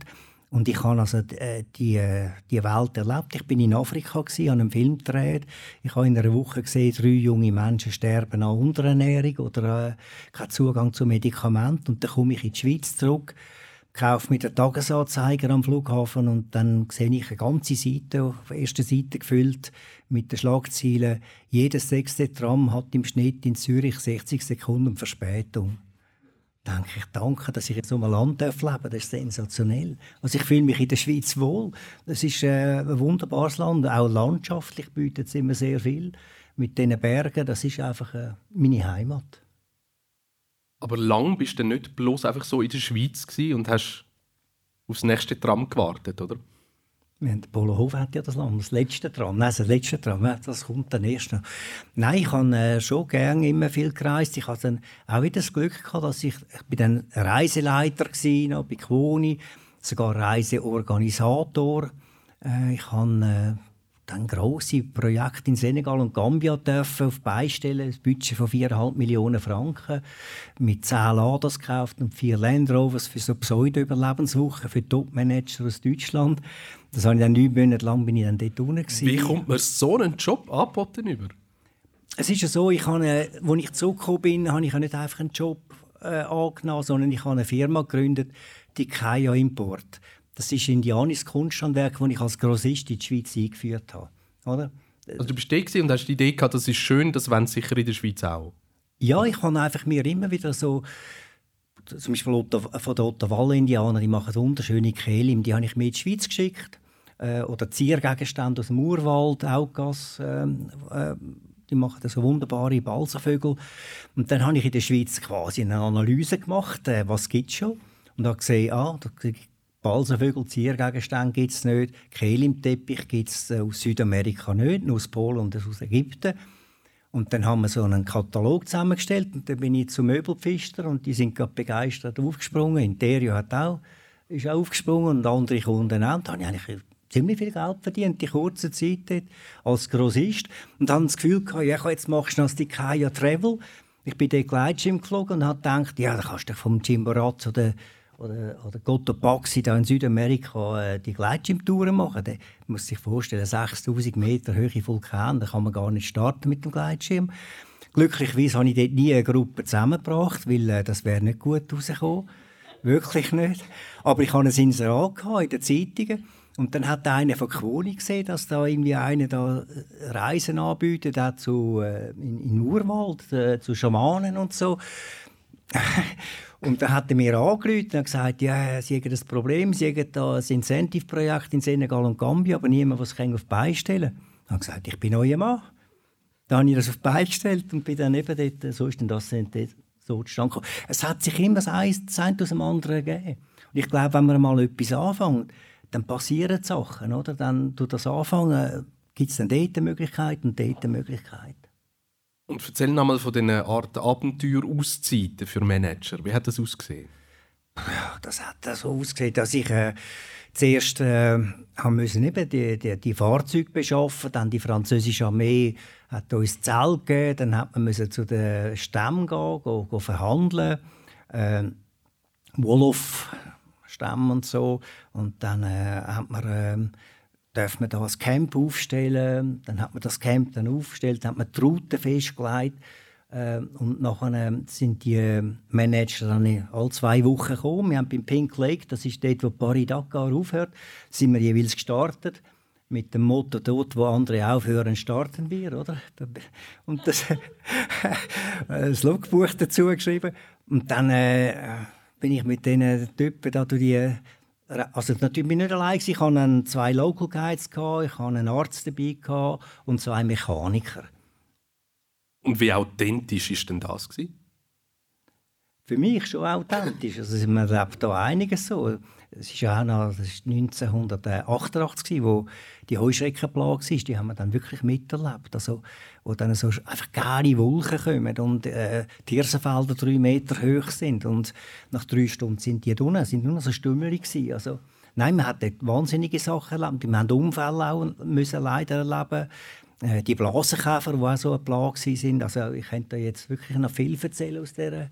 Und ich habe also äh, die, äh, die Welt erlebt. Ich bin in Afrika, gewesen, habe einen Film gedreht. Ich habe in einer Woche gesehen, drei junge Menschen sterben an Unterernährung oder äh, keinen Zugang zu Medikamenten. Und dann komme ich in die Schweiz zurück, kaufe mir den Tagesanzeiger am Flughafen und dann sehe ich eine ganze Seite, auf der ersten Seite gefüllt, mit den Schlagzeilen «Jedes sechste Tram hat im Schnitt in Zürich 60 Sekunden Verspätung» denke ich, danke, dass ich jetzt so einem Land leben darf. Das ist sensationell. Also ich fühle mich in der Schweiz wohl. Es ist äh, ein wunderbares Land. Auch landschaftlich bietet es immer sehr viel. Mit diesen Bergen, das ist einfach äh, meine Heimat. Aber lang bist du nicht bloß einfach so in der Schweiz und hast aufs nächste Tram gewartet, oder? Wir haben, hat ja das Land, das letzte Tram. Nein, das letzte Tram, das kommt dann erst noch. Nein, ich habe äh, schon gerne immer viel gereist. Ich hatte dann auch wieder das Glück gehabt, dass ich, ich bin dann Reiseleiter war, bei Quoni, sogar Reiseorganisator. Äh, ich habe äh, dann grosse Projekte in Senegal und Gambia dürfen auf beistellen, ein Budget von 4,5 Millionen Franken, mit 10 Laders gekauft und vier Land Rovers für so Pseudo-Überlebenswochen für Top-Manager aus Deutschland. Das habe ich dann neun Monate lang bin ich dann dort unten Wie kommt man so einen Job angeboten über? Es ist ja so, ich habe, als ich zurückgekommen bin, habe ich nicht einfach einen Job äh, angenommen, sondern ich habe eine Firma gegründet, die Kaya Import. Das ist Indianis Kunsthandwerk, das ich als Grossist in die Schweiz eingeführt habe. Oder? Also du bist da und hast die Idee gehabt, das ist schön, das wollen sicher in der Schweiz auch. Ja, ich habe einfach mir immer wieder so zum Beispiel von den Ottawa-Indianern, die machen wunderschöne Kehlim, die habe ich mir in die Schweiz geschickt. Äh, oder Ziergegenstände aus dem Urwald, Augas, äh, äh, die machen so wunderbare Balsenvögel. Und dann habe ich in der Schweiz quasi eine Analyse gemacht, äh, was gibt es schon. Und habe gesehen, ah, Balsenvögel, Ziergegenstände gibt es nicht. Kehlimteppich gibt es äh, aus Südamerika nicht, nur aus Polen und aus Ägypten. Und dann haben wir so einen Katalog zusammengestellt und dann bin ich zum Möbelpfister und die sind gerade begeistert aufgesprungen. Interio hat auch, ist auch aufgesprungen und andere Kunden auch. Und da habe ich eigentlich ziemlich viel Geld verdient, in kurzer Zeit dort, als Grossist. Und dann das Gefühl gehabt, ja, jetzt machst du noch die Kaya Travel. Ich bin dort Gleitschirm geflogen und habe gedacht, ja, da kannst du vom Chimborazo oder oder, oder Cotopaxi da in Südamerika äh, die Gleitschirmtouren machen. Da muss sich vorstellen, 6000 Meter hohe Vulkan, da kann man gar nicht starten mit dem Gleitschirm. Glücklicherweise habe ich dort nie eine Gruppe zusammengebracht, weil äh, das wäre nicht gut rausgekommen. Wirklich nicht. Aber ich hatte ein Inserat in den Zeitungen. Und dann hat einer von Quoni gesehen, dass da irgendwie einer da äh, Reisen anbietet, auch äh, in, in Urwald, äh, zu Schamanen und so. <laughs> Und dann hat er mir angerufen und gesagt, ja, sie haben ein Problem, sie haben da ein Incentive-Projekt in Senegal und Gambia, aber niemand, was auf beistellen kann. Ich habe gesagt, ich bin euer Mann. Dann habe ich das auf beigestellt und bin dann eben dort, so ist dann das so zustande gekommen. Es hat sich immer das eine aus dem anderen gegeben. Und ich glaube, wenn man mal etwas anfängt, dann passieren Sachen, oder? Dann durch das Anfangen gibt es dann dort eine Möglichkeit und dort eine Möglichkeit. Und erzähl nochmal von diesen Art Abenteuer-Auszeiten für Manager. Wie hat das ausgesehen? Das hat so ausgesehen, dass ich äh, zuerst äh, müssen eben die, die, die Fahrzeuge beschaffen, dann die französische Armee hat uns Zelt gegeben, dann hat man müssen zu den Stämmen gehen, gehen, gehen verhandeln, äh, Wolof Stämme und so, und dann äh, hat man äh, darf man da ein Camp aufstellen. Dann hat man das Camp dann aufgestellt, dann hat man die Route festgelegt. Äh, und nachher sind die Manager dann alle zwei Wochen gekommen. Wir haben beim Pink Lake, das ist dort, wo Paris Dakar aufhört, sind wir jeweils gestartet. Mit dem Motto, dort, wo andere aufhören, starten wir, oder? Und das, <laughs> das Logbuch dazu geschrieben. Und dann äh, bin ich mit diesen Typen da durch die also natürlich bin ich nicht allein. Ich hatte zwei Local Guides, ich hatte einen Arzt dabei und zwei Mechaniker. Und wie authentisch war denn das? für mich schon authentisch. Also man lebt da einiges so. Es ist ja auch noch, das ist 1988, wo die Heuschreckenplage war, die haben wir dann wirklich miterlebt. Also, wo dann so einfach geile Wolken kommen und äh, die Hirsenfelder drei Meter hoch sind und nach drei Stunden sind die unten, sind nur noch so Stümmel. Also, nein, man hat dort wahnsinnige Sachen erlebt. Wir haben Unfälle auch müssen leider erleben äh, die Blasenkäfer, die auch so eine Plage sind. Also ich könnte jetzt wirklich noch viel erzählen aus dieser,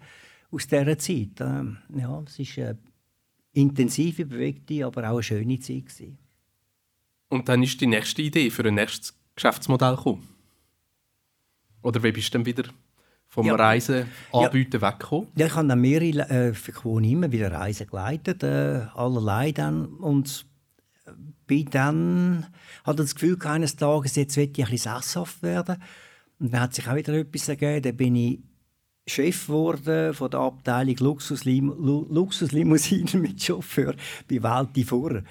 aus dieser Zeit. Ähm, ja, es ist äh, intensive, bewegte, aber auch eine schöne Zeit. Gewesen. Und dann ist die nächste Idee für ein nächstes Geschäftsmodell gekommen? Oder wie bist du dann wieder vom ja. Reisen anbieten ja. weggekommen? Ja, ich habe dann mehrere äh, für immer wieder Reisen geleitet, äh, allerlei dann. Und bin dann, hatte das Gefühl, eines Tages, jetzt will ich ein bisschen sesshaft werden. Und dann hat sich auch wieder etwas ergeben. Dann bin ich Chef geworden von der Abteilung Luxuslim Luxuslimousinen <laughs> mit Chauffeur bei Walti vor.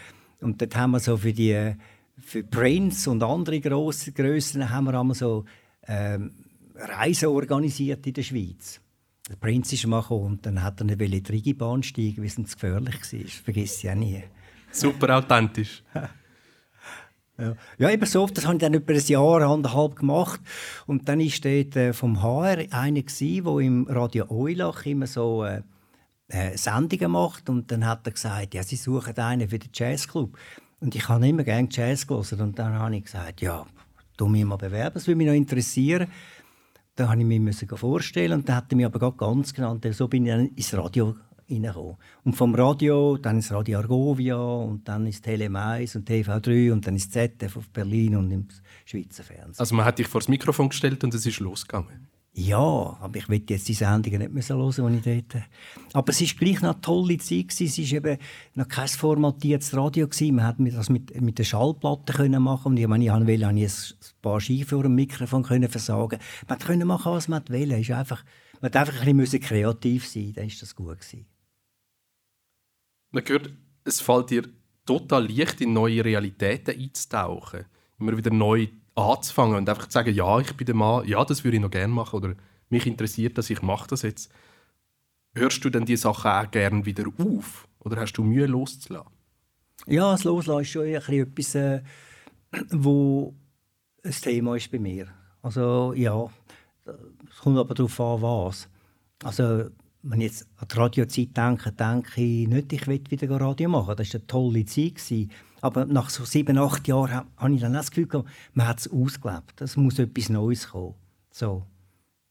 Und dort haben wir so für die für Prince und andere grosse Grössen haben wir einmal so ähm, Reisen organisiert in der Schweiz. Der Prinz ist mal gekommen und dann hat er eine Velletrigi-Bahn steigen, wie es gefährlich war. Das vergesse ich auch nie. Super authentisch. <laughs> Ja. ja, eben so. Das habe ich dann über ein Jahr, anderthalb gemacht. Und dann war dort äh, vom HR einer, der im Radio Eulach immer so äh, äh, Sendungen macht. Und dann hat er gesagt, ja, sie suchen einen für den Jazzclub. Und ich habe immer gerne Jazz gelesen. Und dann habe ich gesagt, ja, tu mich mal bewerben, das würde mich noch interessieren. Dann habe ich mich vorstellen und dann hat er mich aber ganz genannt. So bin ich dann ins Radio reingekommen. Und vom Radio, dann ist Radio Argovia und dann ist Tele Mais und TV3 und dann ist ZDF auf Berlin und im Schweizer Fernsehen. Also man hat dich vor das Mikrofon gestellt und es ist losgegangen? Ja, aber ich will jetzt die Sendungen nicht mehr hören, die ich dort... Aber es war gleich noch eine tolle Zeit. Es war eben noch kein formatiertes Radio. Man konnte das mit, mit der Schallplatte können machen und ich meine, ich wollte ein paar Ski vor dem Mikrofon können versagen. Man konnte machen, was man wollte. Man musste einfach, einfach ein bisschen kreativ sein, dann war das gut. Gewesen. Man hört, es fällt dir total leicht, in neue Realitäten einzutauchen. Immer wieder neu anzufangen und einfach zu sagen, ja, ich bin der Mann, ja, das würde ich noch gerne machen oder mich interessiert das, ich mache das jetzt. Hörst du denn diese Sachen auch gerne wieder auf oder hast du Mühe loszulassen? Ja, das Loslassen ist schon etwas, äh, wo ein Thema ist bei mir. Also ja, es kommt aber darauf an, was. Also wenn ich jetzt an die Radiozeit denke, denke ich nicht, ich will wieder Radio machen. Das war eine tolle Zeit. Aber nach so sieben, acht Jahren habe ich dann das Gefühl gehabt, man hat es ausgelebt. Es muss etwas Neues kommen. So.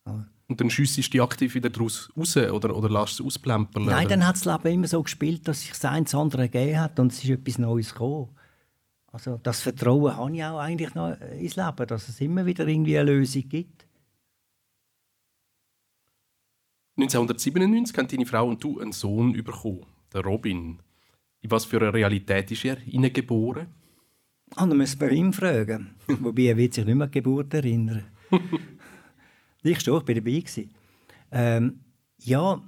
Ja. Und dann schiessest du dich aktiv wieder daraus raus oder, oder lässt es ausplempern? Nein, dann hat das Leben immer so gespielt, dass sich das eins andere gegeben hat und es ist etwas Neues gekommen. Also das Vertrauen habe ich auch eigentlich noch ins Leben, dass es immer wieder irgendwie eine Lösung gibt. 1997 haben deine Frau und du einen Sohn bekommen, den Robin. In was für eine Realität ist er hineingeboren? Ah, dann müssen wir ihn fragen. <laughs> Wobei er wird sich nicht mehr an die Geburt erinnern. <laughs> ich schon, ich war dabei. Ähm, ja,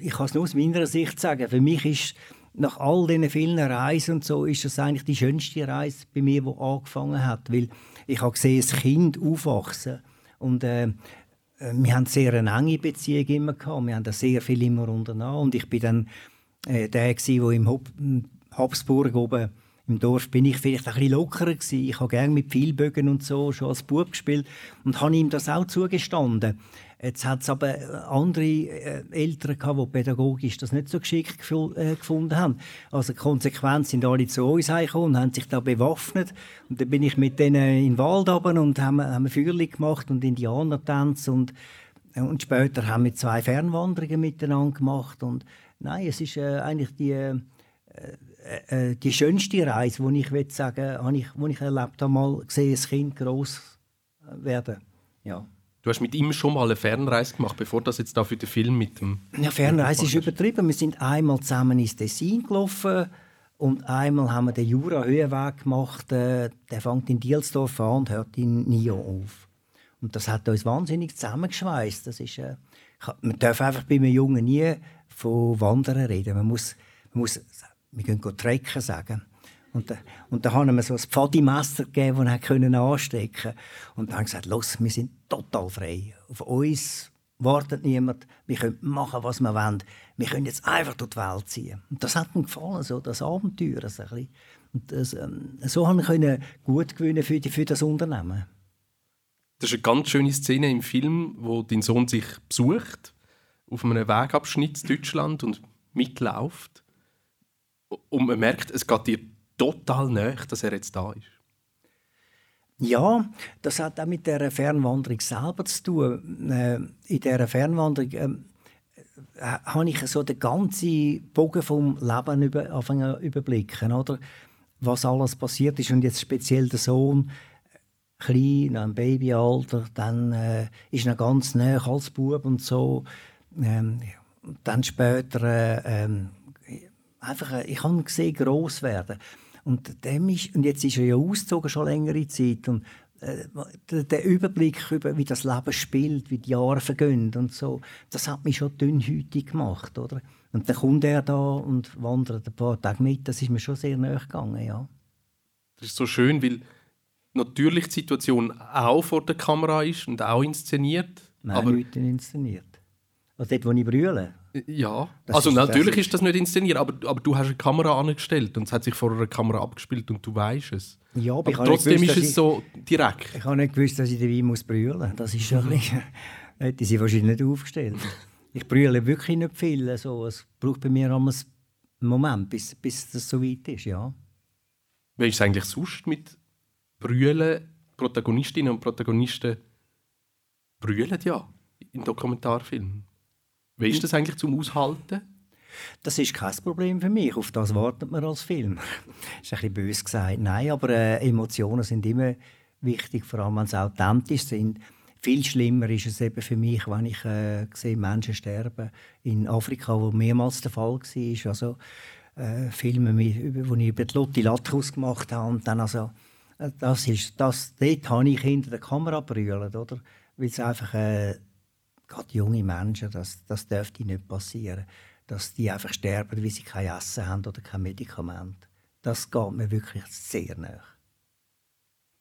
ich kann es nur aus meiner Sicht sagen. Für mich ist nach all diesen vielen Reisen und so ist das eigentlich die schönste Reise bei mir, die angefangen hat, weil ich habe gesehen, das Kind aufwachsen und äh, wir haben sehr eine enge Beziehung immer gehabt. Wir haben da sehr viel immer unternommen. Und ich bin dann äh, der der im Hab Habsburg oben im Dorf bin ich vielleicht ein bisschen lockerer gewesen. Ich habe gerne mit Vielbögen und so schon als Bub gespielt und habe ihm das auch zugestanden. Jetzt hat es aber äh, andere äh, Eltern gehabt, die pädagogisch das nicht so geschickt äh, gefunden haben. Also konsequent sind alle zu uns gekommen und haben sich da bewaffnet. Und dann bin ich mit denen in den Wald runter und haben, haben Feuerli gemacht und Indianertanz und und später haben wir zwei Fernwanderungen miteinander gemacht und nein, es ist äh, eigentlich die äh, äh, die schönste Reise, die ich will sagen, habe ich, wo ich erlebt habe, mal gesehen, ein Kind groß werden. Ja. Du hast mit ihm schon mal eine Fernreise gemacht, bevor das jetzt da für den Film mit dem. Ja, Fernreise ist übertrieben. Wir sind einmal zusammen ins Tessin gelaufen und einmal haben wir den Jura-Höhenweg gemacht. Äh, der fängt in Dielsdorf an und hört in Nio auf. Und das hat uns wahnsinnig zusammengeschweißt. Das ist, äh, man darf einfach bei einem Jungen nie von Wandern reden. Man muss, man muss wir gehen trecken sagen. Und, und da haben wir so ein Pfadimesser gegeben, das er anstecken konnte. Und dann haben wir gesagt, los, wir sind total frei. Auf uns wartet niemand, wir können machen, was wir wollen. Wir können jetzt einfach durch die Welt ziehen. Und das hat mir gefallen, so das Abenteuer. So, ein. Und das, ähm, so konnte ich gut gewinnen für, die, für das Unternehmen. Das ist eine ganz schöne Szene im Film, wo dein Sohn sich besucht auf einem Wegabschnitt in Deutschland und mitläuft. Und man merkt, es geht dir total näher, dass er jetzt da ist. Ja, das hat auch mit der Fernwanderung selber zu tun. Äh, in dieser Fernwanderung äh, habe ich so den ganzen Bogen vom Leben über, überblicken, oder? Was alles passiert ist und jetzt speziell der Sohn klein, im Babyalter, dann äh, ist er ganz nah als Bub und so. Ähm, dann später äh, ähm, einfach, äh, ich habe ihn gesehen, gross werden. Und, dem ist, und jetzt ist er ja ausgezogen, schon längere Zeit. Und äh, der, der, Überblick über, wie das Leben spielt, wie die Jahre vergehen und so, das hat mich schon dünnhütig gemacht, oder? Und dann kommt er da und wandert ein paar Tage mit. Das ist mir schon sehr nahe gegangen, ja. Das ist so schön, weil natürlich die Situation auch vor der Kamera ist und auch inszeniert. Nein, aber nicht inszeniert. Also dort, wo ich brülle? Ja, das also ist, natürlich ist das nicht inszeniert, aber, aber du hast eine Kamera angestellt und es hat sich vor einer Kamera abgespielt und du weißt es. Ja, aber, aber trotzdem gewusst, ist es so direkt. Ich habe nicht gewusst, dass ich dabei muss brüllen muss. Das ist schon ein bisschen... <laughs> hätte sie wahrscheinlich nicht aufgestellt. Ich brülle wirklich nicht viel. Also, es braucht bei mir einen Moment, bis, bis das so weit ist, ja. Wie ist es eigentlich sonst mit Brüllen? Protagonistinnen und Protagonisten brüllen ja in Dokumentarfilmen. Wie ist das eigentlich zum Aushalten? Das ist kein Problem für mich. Auf das wartet man als Film. das <laughs> ist ein bisschen böse gesagt. Nein, aber äh, Emotionen sind immer wichtig, vor allem wenn sie authentisch sind. Viel schlimmer ist es eben für mich, wenn ich äh, sehe, Menschen sterben in Afrika, wo mehrmals der Fall war. Also äh, Filme, wo ich über die Lotti Latrus gemacht habe. Und dann also, äh, das ist, das, dort habe ich hinter der Kamera brüllt, oder? Weil es einfach äh, gerade junge Menschen, das, das dürfte nicht passieren, dass die einfach sterben, weil sie kein Essen haben oder kein Medikament. Das geht mir wirklich sehr nah.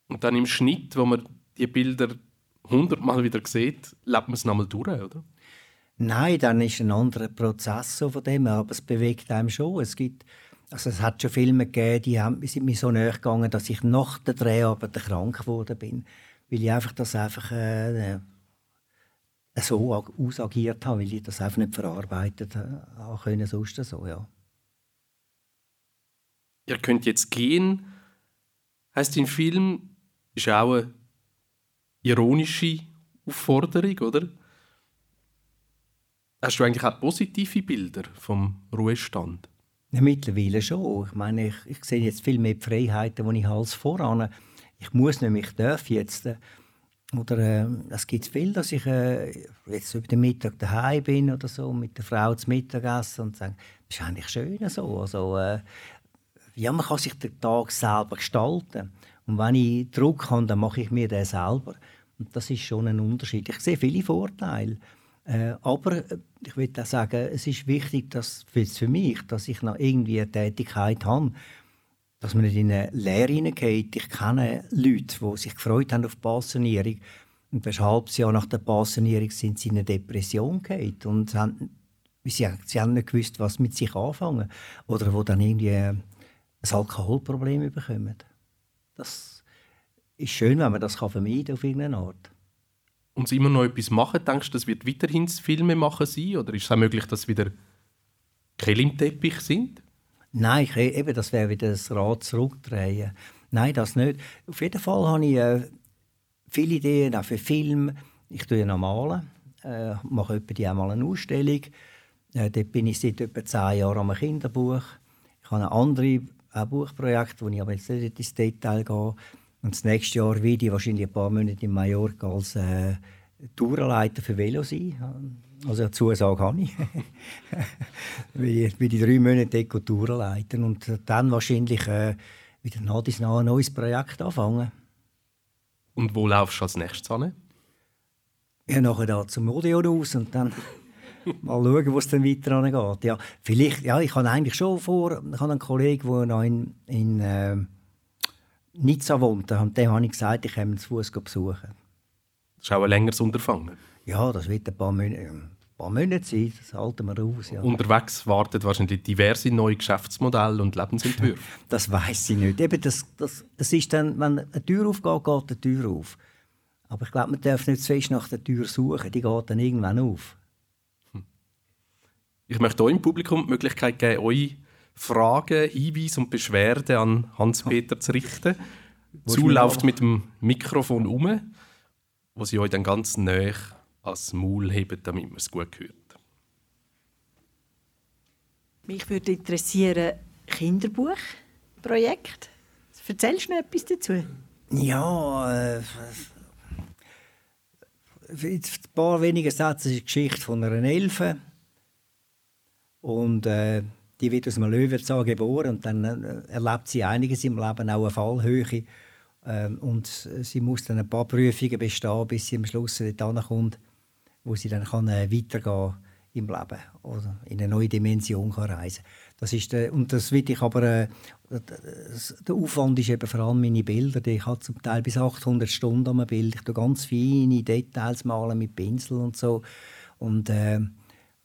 Und dann im Schnitt, wo man die Bilder hundertmal wieder sieht, lebt man es nochmal durch, oder? Nein, dann ist ein anderer Prozess so von dem, aber es bewegt einem schon. Es gibt, also es hat schon Filme gegeben, die haben, sind mir so nahe gegangen, dass ich nach der Dreharbeit krank geworden bin, weil ich einfach das einfach äh, so ausagiert habe, weil ich das einfach nicht verarbeitet habe können, sonst so, ja. Ihr könnt jetzt gehen, heißt im Film, ist auch eine ironische Aufforderung, oder? Hast du eigentlich auch positive Bilder vom Ruhestand? Ja, mittlerweile schon. Ich meine, ich, ich sehe jetzt viel mehr Freiheiten, die ich als voran. Ich muss nämlich, ich darf jetzt äh, oder äh, es gibt viel, dass ich äh, jetzt über den Mittag daheim bin oder so mit der Frau zum Mittagessen und sage, das ist eigentlich schön so. Also, äh, ja, man kann sich den Tag selber gestalten. Und wenn ich Druck habe, dann mache ich mir den selber. Und das ist schon ein Unterschied. Ich sehe viele Vorteile. Äh, aber äh, ich würde auch sagen, es ist wichtig, dass für mich, dass ich noch irgendwie eine Tätigkeit habe, dass man nicht in eine Lehre hineingeht. Ich kenne Leute, die sich gefreut haben auf die Pensionierung und ein halbes Jahr nach der Pensionierung sind sie in eine Depression gegangen und haben, sie, sie haben nicht gewusst, was mit sich anfangen. Oder wo dann irgendwie ein Alkoholproblem bekommen. Das ist schön, wenn man das vermeiden kann auf irgendeine Art. Und sie immer noch etwas machen, denkst du, das wird weiterhin Filme machen sein? Oder ist es auch möglich, dass wieder Kehl im Teppich sind? Nein, ich, eben, das wäre wieder das Rad zurückdrehen. Nein, das nicht. Auf jeden Fall habe ich äh, viele Ideen auch für Filme. Ich tue noch malen, äh, mache etwa die einmal eine Ausstellung. Äh, dort bin ich seit etwa zehn Jahren am Kinderbuch. Ich habe andere auch Buchprojekte, wo ich aber jetzt nicht ins Detail gehe. Und das nächste Jahr werde ich wahrscheinlich ein paar Monate in Mallorca als äh, Tourenleiter für Velo sein. Also eine Zusage habe ich. <laughs> wie, wie die drei Monate Touren leiten und dann wahrscheinlich äh, wieder nach ein neues Projekt anfangen. Und wo laufst du als nächstes an? Ja, nachher da zum Odeon aus und dann <laughs> mal schauen, wo es dann weiter angeht. Ja, vielleicht, ja, ich habe eigentlich schon vor, ich habe einen Kollegen, der noch in, in äh, Nizza wohnt, und dem habe ich gesagt, ich komme zu Fuß besuchen. Das ist auch ein längeres Unterfangen. Ja, das wird ein paar Monate, ein paar Monate sein, das halten wir aus. Ja. Unterwegs warten wahrscheinlich diverse neue Geschäftsmodelle und Lebensentwürfe. <laughs> das weiß ich nicht. Eben das, das, das ist dann, wenn eine Tür aufgeht, geht die Tür auf. Aber ich glaube, man darf nicht zu fest nach der Tür suchen, die geht dann irgendwann auf. Hm. Ich möchte euch im Publikum die Möglichkeit geben, eure Fragen, Hinweise und Beschwerden an Hans-Peter zu richten. Zuläuft mit dem Mikrofon um, wo sie euch dann ganz nah ans Maul heben, damit man es gut hört. Mich würde interessieren, Kinderbuchprojekt. Erzählst du noch etwas dazu? Ja, äh, ein paar wenige Sätze ist die Geschichte von einer Elfe. Und äh, die wird aus einem Löwenzahn geboren und dann äh, erlebt sie einiges im Leben, auch eine Fallhöhe. Ähm, und sie muss dann ein paar Prüfungen bestehen, bis sie am Schluss dort ankommt, wo sie dann kann, äh, weitergehen im Leben oder in eine neue Dimension kann reisen das ist der, Und das will ich aber, äh, der Aufwand ist eben vor allem meine Bilder. Ich habe zum Teil bis 800 Stunden am Bild. Ich tue ganz feine Details malen mit Pinsel und so. Und, äh,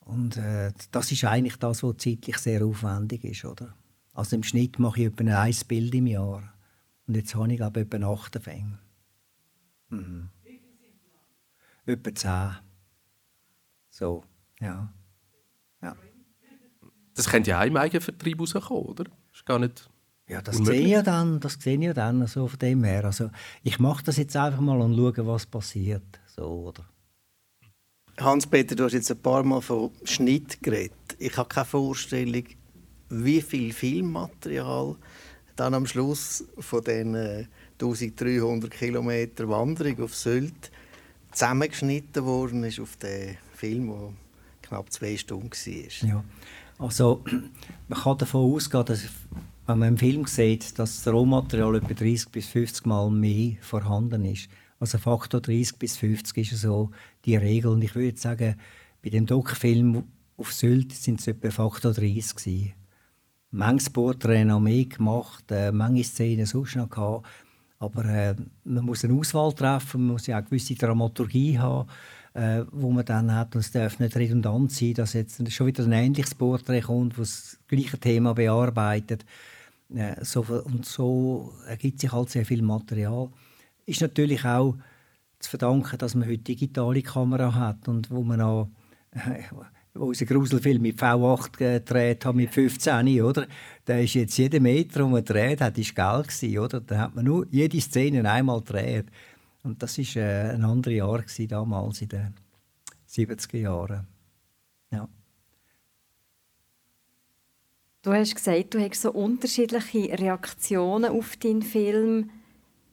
und äh, das ist eigentlich das, was zeitlich sehr aufwendig ist. Oder? Also im Schnitt mache ich etwa ein Bild im Jahr. Und jetzt habe ich, glaube etwa acht Fänge. Mhm. Etwa zehn. So, ja. ja. Das könnte ja auch im Eigenvertrieb rauskommen, oder? Das ist gar nicht ja, das sehe ich ja dann, das sehe ich ja dann, also von dem her. Also, ich mache das jetzt einfach mal und schaue, was passiert. So, oder? Hans-Peter, du hast jetzt ein paar Mal von Schnitt geredet. Ich habe keine Vorstellung, wie viel Filmmaterial dann am Schluss von den 1300 Kilometer Wanderung auf Sylt zusammengeschnitten worden ist auf den Film, der knapp zwei Stunden war. Ja, also man kann davon ausgehen, dass wenn man im Film sieht, dass das Rohmaterial etwa 30 bis 50 Mal mehr vorhanden ist. Also Faktor 30 bis 50 ist so die Regel. Und ich würde sagen, bei dem Doc-Film auf Sylt sind es etwa Faktor 30 gewesen. Manches Porträt noch mehr gemacht, äh, manche Szenen sonst noch gehabt. Aber äh, man muss eine Auswahl treffen, man muss ja auch eine gewisse Dramaturgie haben, äh, wo man dann hat. Und es darf nicht redundant sein, dass jetzt schon wieder ein ähnliches Porträt kommt, das das gleiche Thema bearbeitet. Äh, so, und so ergibt sich halt sehr viel Material. Ist natürlich auch zu verdanken, dass man heute digitale Kamera hat und wo man auch äh, wo unser Gruselfilm mit V8 gedreht hat mit 15, oder? Da ist jetzt jeder Meter, den man dreht hat, ist geil gewesen, oder? Da hat man nur jede Szene einmal gedreht. Und das ist äh, ein anderes Jahr gewesen, damals in den 70er Jahren. Ja. Du hast gesagt, du hast so unterschiedliche Reaktionen auf deinen Film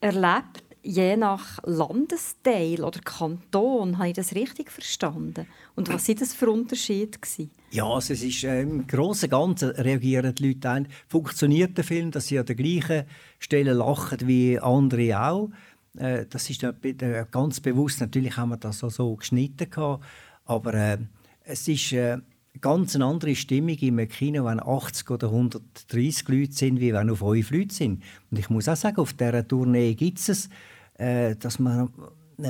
erlebt, je nach Landesteil oder Kanton. Habe ich das richtig verstanden? Und was sind das für Unterschiede gewesen? Ja, also es ist äh, im Großen und Ganzen reagieren die Leute ein. Funktioniert der Film, dass sie an der gleichen Stelle lachen wie andere auch. Äh, das ist äh, ganz bewusst. Natürlich haben wir das auch so geschnitten gehabt, aber äh, es ist äh, ganz eine andere Stimmung im Kino, wenn 80 oder 130 Leute sind, wie wenn auf 5 Leute sind. Und ich muss auch sagen, auf dieser Tournee gibt es, äh, dass man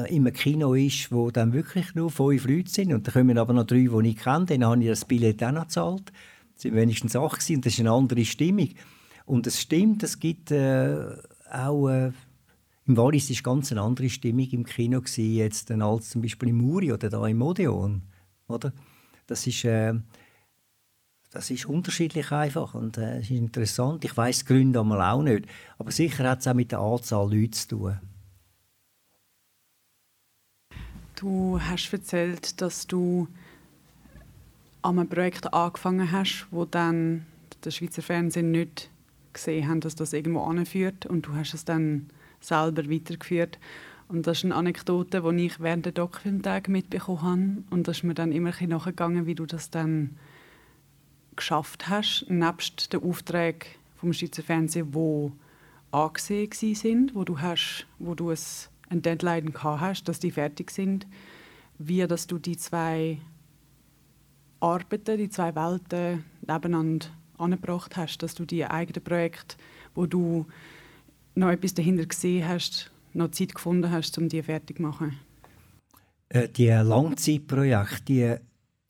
im Kino ist, wo dann wirklich nur 5 Leute sind. Und da kommen aber noch drei, die ich kenne. Dann habe ich das Billett auch noch gezahlt. Es sind wenigstens acht und das ist eine andere Stimmung. Und es stimmt, es gibt äh, auch... Äh, im Wallis war ganz eine andere Stimmung im Kino jetzt als zum Beispiel im Muri oder da im Odeon. Oder? Das ist, äh, das ist unterschiedlich einfach und äh, ist interessant. Ich weiß die Gründe einmal auch nicht, aber sicher hat es auch mit der Anzahl Leute zu tun. Du hast erzählt, dass du an einem Projekt angefangen hast, wo dann der Schweizer Fernsehen nicht gesehen hat, dass das irgendwo anführt und du hast es dann selber weitergeführt. Und das ist eine Anekdote, die ich während der Doc-Filmtage mitbekommen habe. Und das ist mir dann immer ein nachgegangen, wie du das dann geschafft hast, nebst den Aufträgen vom Schweizer Fernsehen, die angesehen sind, wo du hast, wo du es ein Deadline gehabt hast, dass die fertig sind, wie dass du die zwei Arbeiten, die zwei Welten nebeneinander angebracht hast, dass du die eigenen Projekte, wo du noch etwas dahinter gesehen hast, noch Zeit gefunden hast, um die fertig zu machen? Äh, die Langzeitprojekte,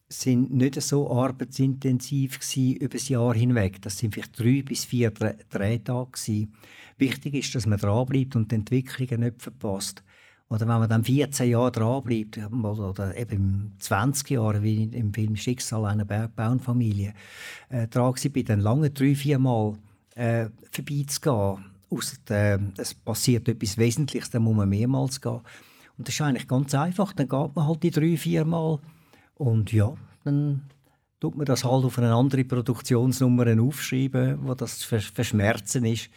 sind nicht so arbeitsintensiv über das Jahr hinweg. Das sind vielleicht drei bis vier Drehtage gewesen. Wichtig ist, dass man dranbleibt und die Entwicklungen nicht verpasst. Oder wenn man dann 14 Jahre dranbleibt, oder eben 20 Jahre, wie im Film «Schicksal einer Bergbauernfamilie», äh, dran bei dann lange drei, vier Mal äh, vorbeizugehen. Ausser, äh, es passiert etwas Wesentliches, dann muss man mehrmals gehen. Und das ist eigentlich ganz einfach. Dann geht man halt die drei, vier Mal und ja, dann tut man das halt auf eine andere Produktionsnummer aufschreiben, wo das verschmerzen ist.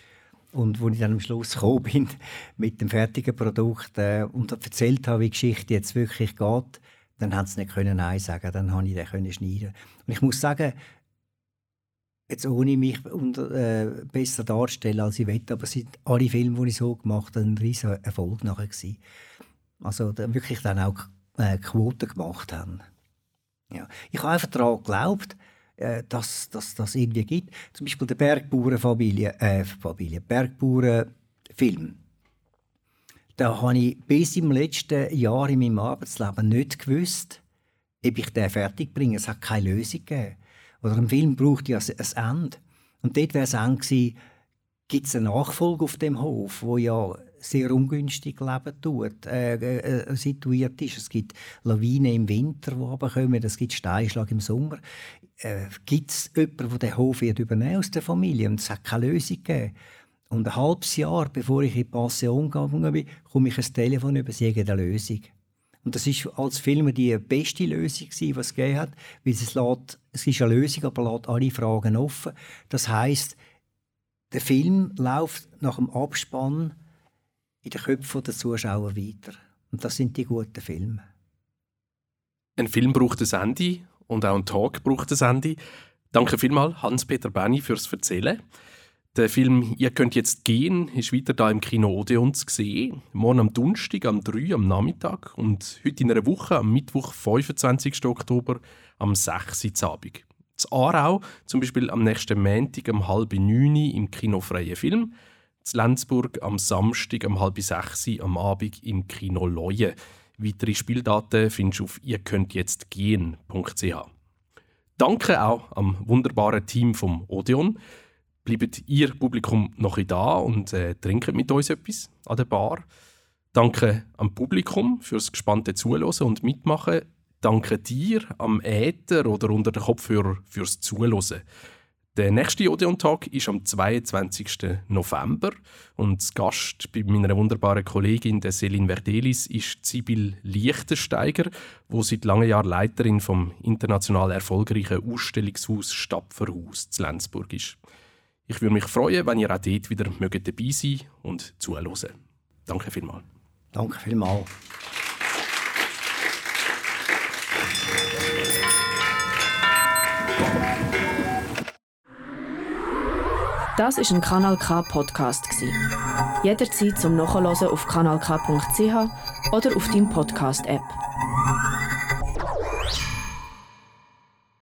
Und wo ich dann am Schluss gekommen <laughs> bin mit dem fertigen Produkt äh, und erzählt habe, wie die Geschichte jetzt wirklich geht, dann haben sie nicht Nein sagen. Dann habe ich den schneiden. Und ich muss sagen, jetzt ohne mich unter, äh, besser darstellen als ich will, aber sind alle Filme, die ich so gemacht habe, ein riesiger Erfolg nachher gewesen. Also da wirklich dann auch äh, Quoten gemacht haben. Ja. Ich habe einfach daran geglaubt, äh, dass, dass das irgendwie gibt. Zum Beispiel der Bergbauernfamilie, äh, Familie, Bergbauernfilm. Da habe ich bis im letzten Jahr in meinem Arbeitsleben nicht gewusst, ob ich den fertig bringe. Es hat keine Lösung gegeben. Oder ein Film braucht ja ein Ende. Und dort wäre es Ende gewesen, gibt es eine Nachfolge auf dem Hof, wo ja sehr ungünstig leben tut, äh, äh, äh, situiert ist. Es gibt Lawinen im Winter, die runterkommen, es gibt Steinschlag im Sommer. Äh, gibt es jemanden, der den Hof wird übernehmen aus der Familie? Und es hat keine Lösung gegeben. Und ein halbes Jahr, bevor ich in die Pension gegangen bin, komme ich ein Telefon über sie eine Lösung. Und das ist als Filmer die beste Lösung, die es gegeben hat, weil es, lässt, es ist eine Lösung, aber lässt alle Fragen offen. Das heißt, der Film läuft nach dem Abspann in den Köpfen der Zuschauer weiter. Und das sind die guten Filme. Ein Film braucht ein Ende und auch ein Talk braucht ein Ende. Danke vielmals, Hans-Peter Benny, fürs Erzählen. Der Film «Ihr könnt jetzt gehen» ist wieder da im Kino Odeon zu sehen. Morgen am Donnerstag, am 3 am Nachmittag und heute in einer Woche, am Mittwoch, 25. Oktober, am 6 Uhr Abend. Z Aarau, zum Beispiel am nächsten Montag um halb neun im Kino Freie Film – in Lenzburg am Samstag um halb sechs am Abend im Kino Leue. Weitere Spieldaten findest du auf ihr könnt jetzt gehen.ch. Danke auch am wunderbaren Team vom Odeon. Bleibt ihr Publikum noch da und äh, trinkt mit uns etwas an der Bar. Danke am Publikum fürs gespannte Zuhören und Mitmachen. Danke dir am Äther oder unter den Kopfhörer fürs Zuhören. Der nächste Odeon-Tag ist am 22. November und Gast bei meiner wunderbaren Kollegin der Selin Verdelis ist Sibyl Liechtensteiger, wo seit langen Jahren Leiterin vom international erfolgreichen Ausstellungshaus Stapferhaus zu Lenzburg ist. Ich würde mich freuen, wenn ihr auch dort wieder mögt dabei sein und zuhören. Danke vielmals. Danke vielmals. Das ist ein Kanal K Podcast Jederzeit zum Nachhören auf kanalk.ch oder auf deinem Podcast App.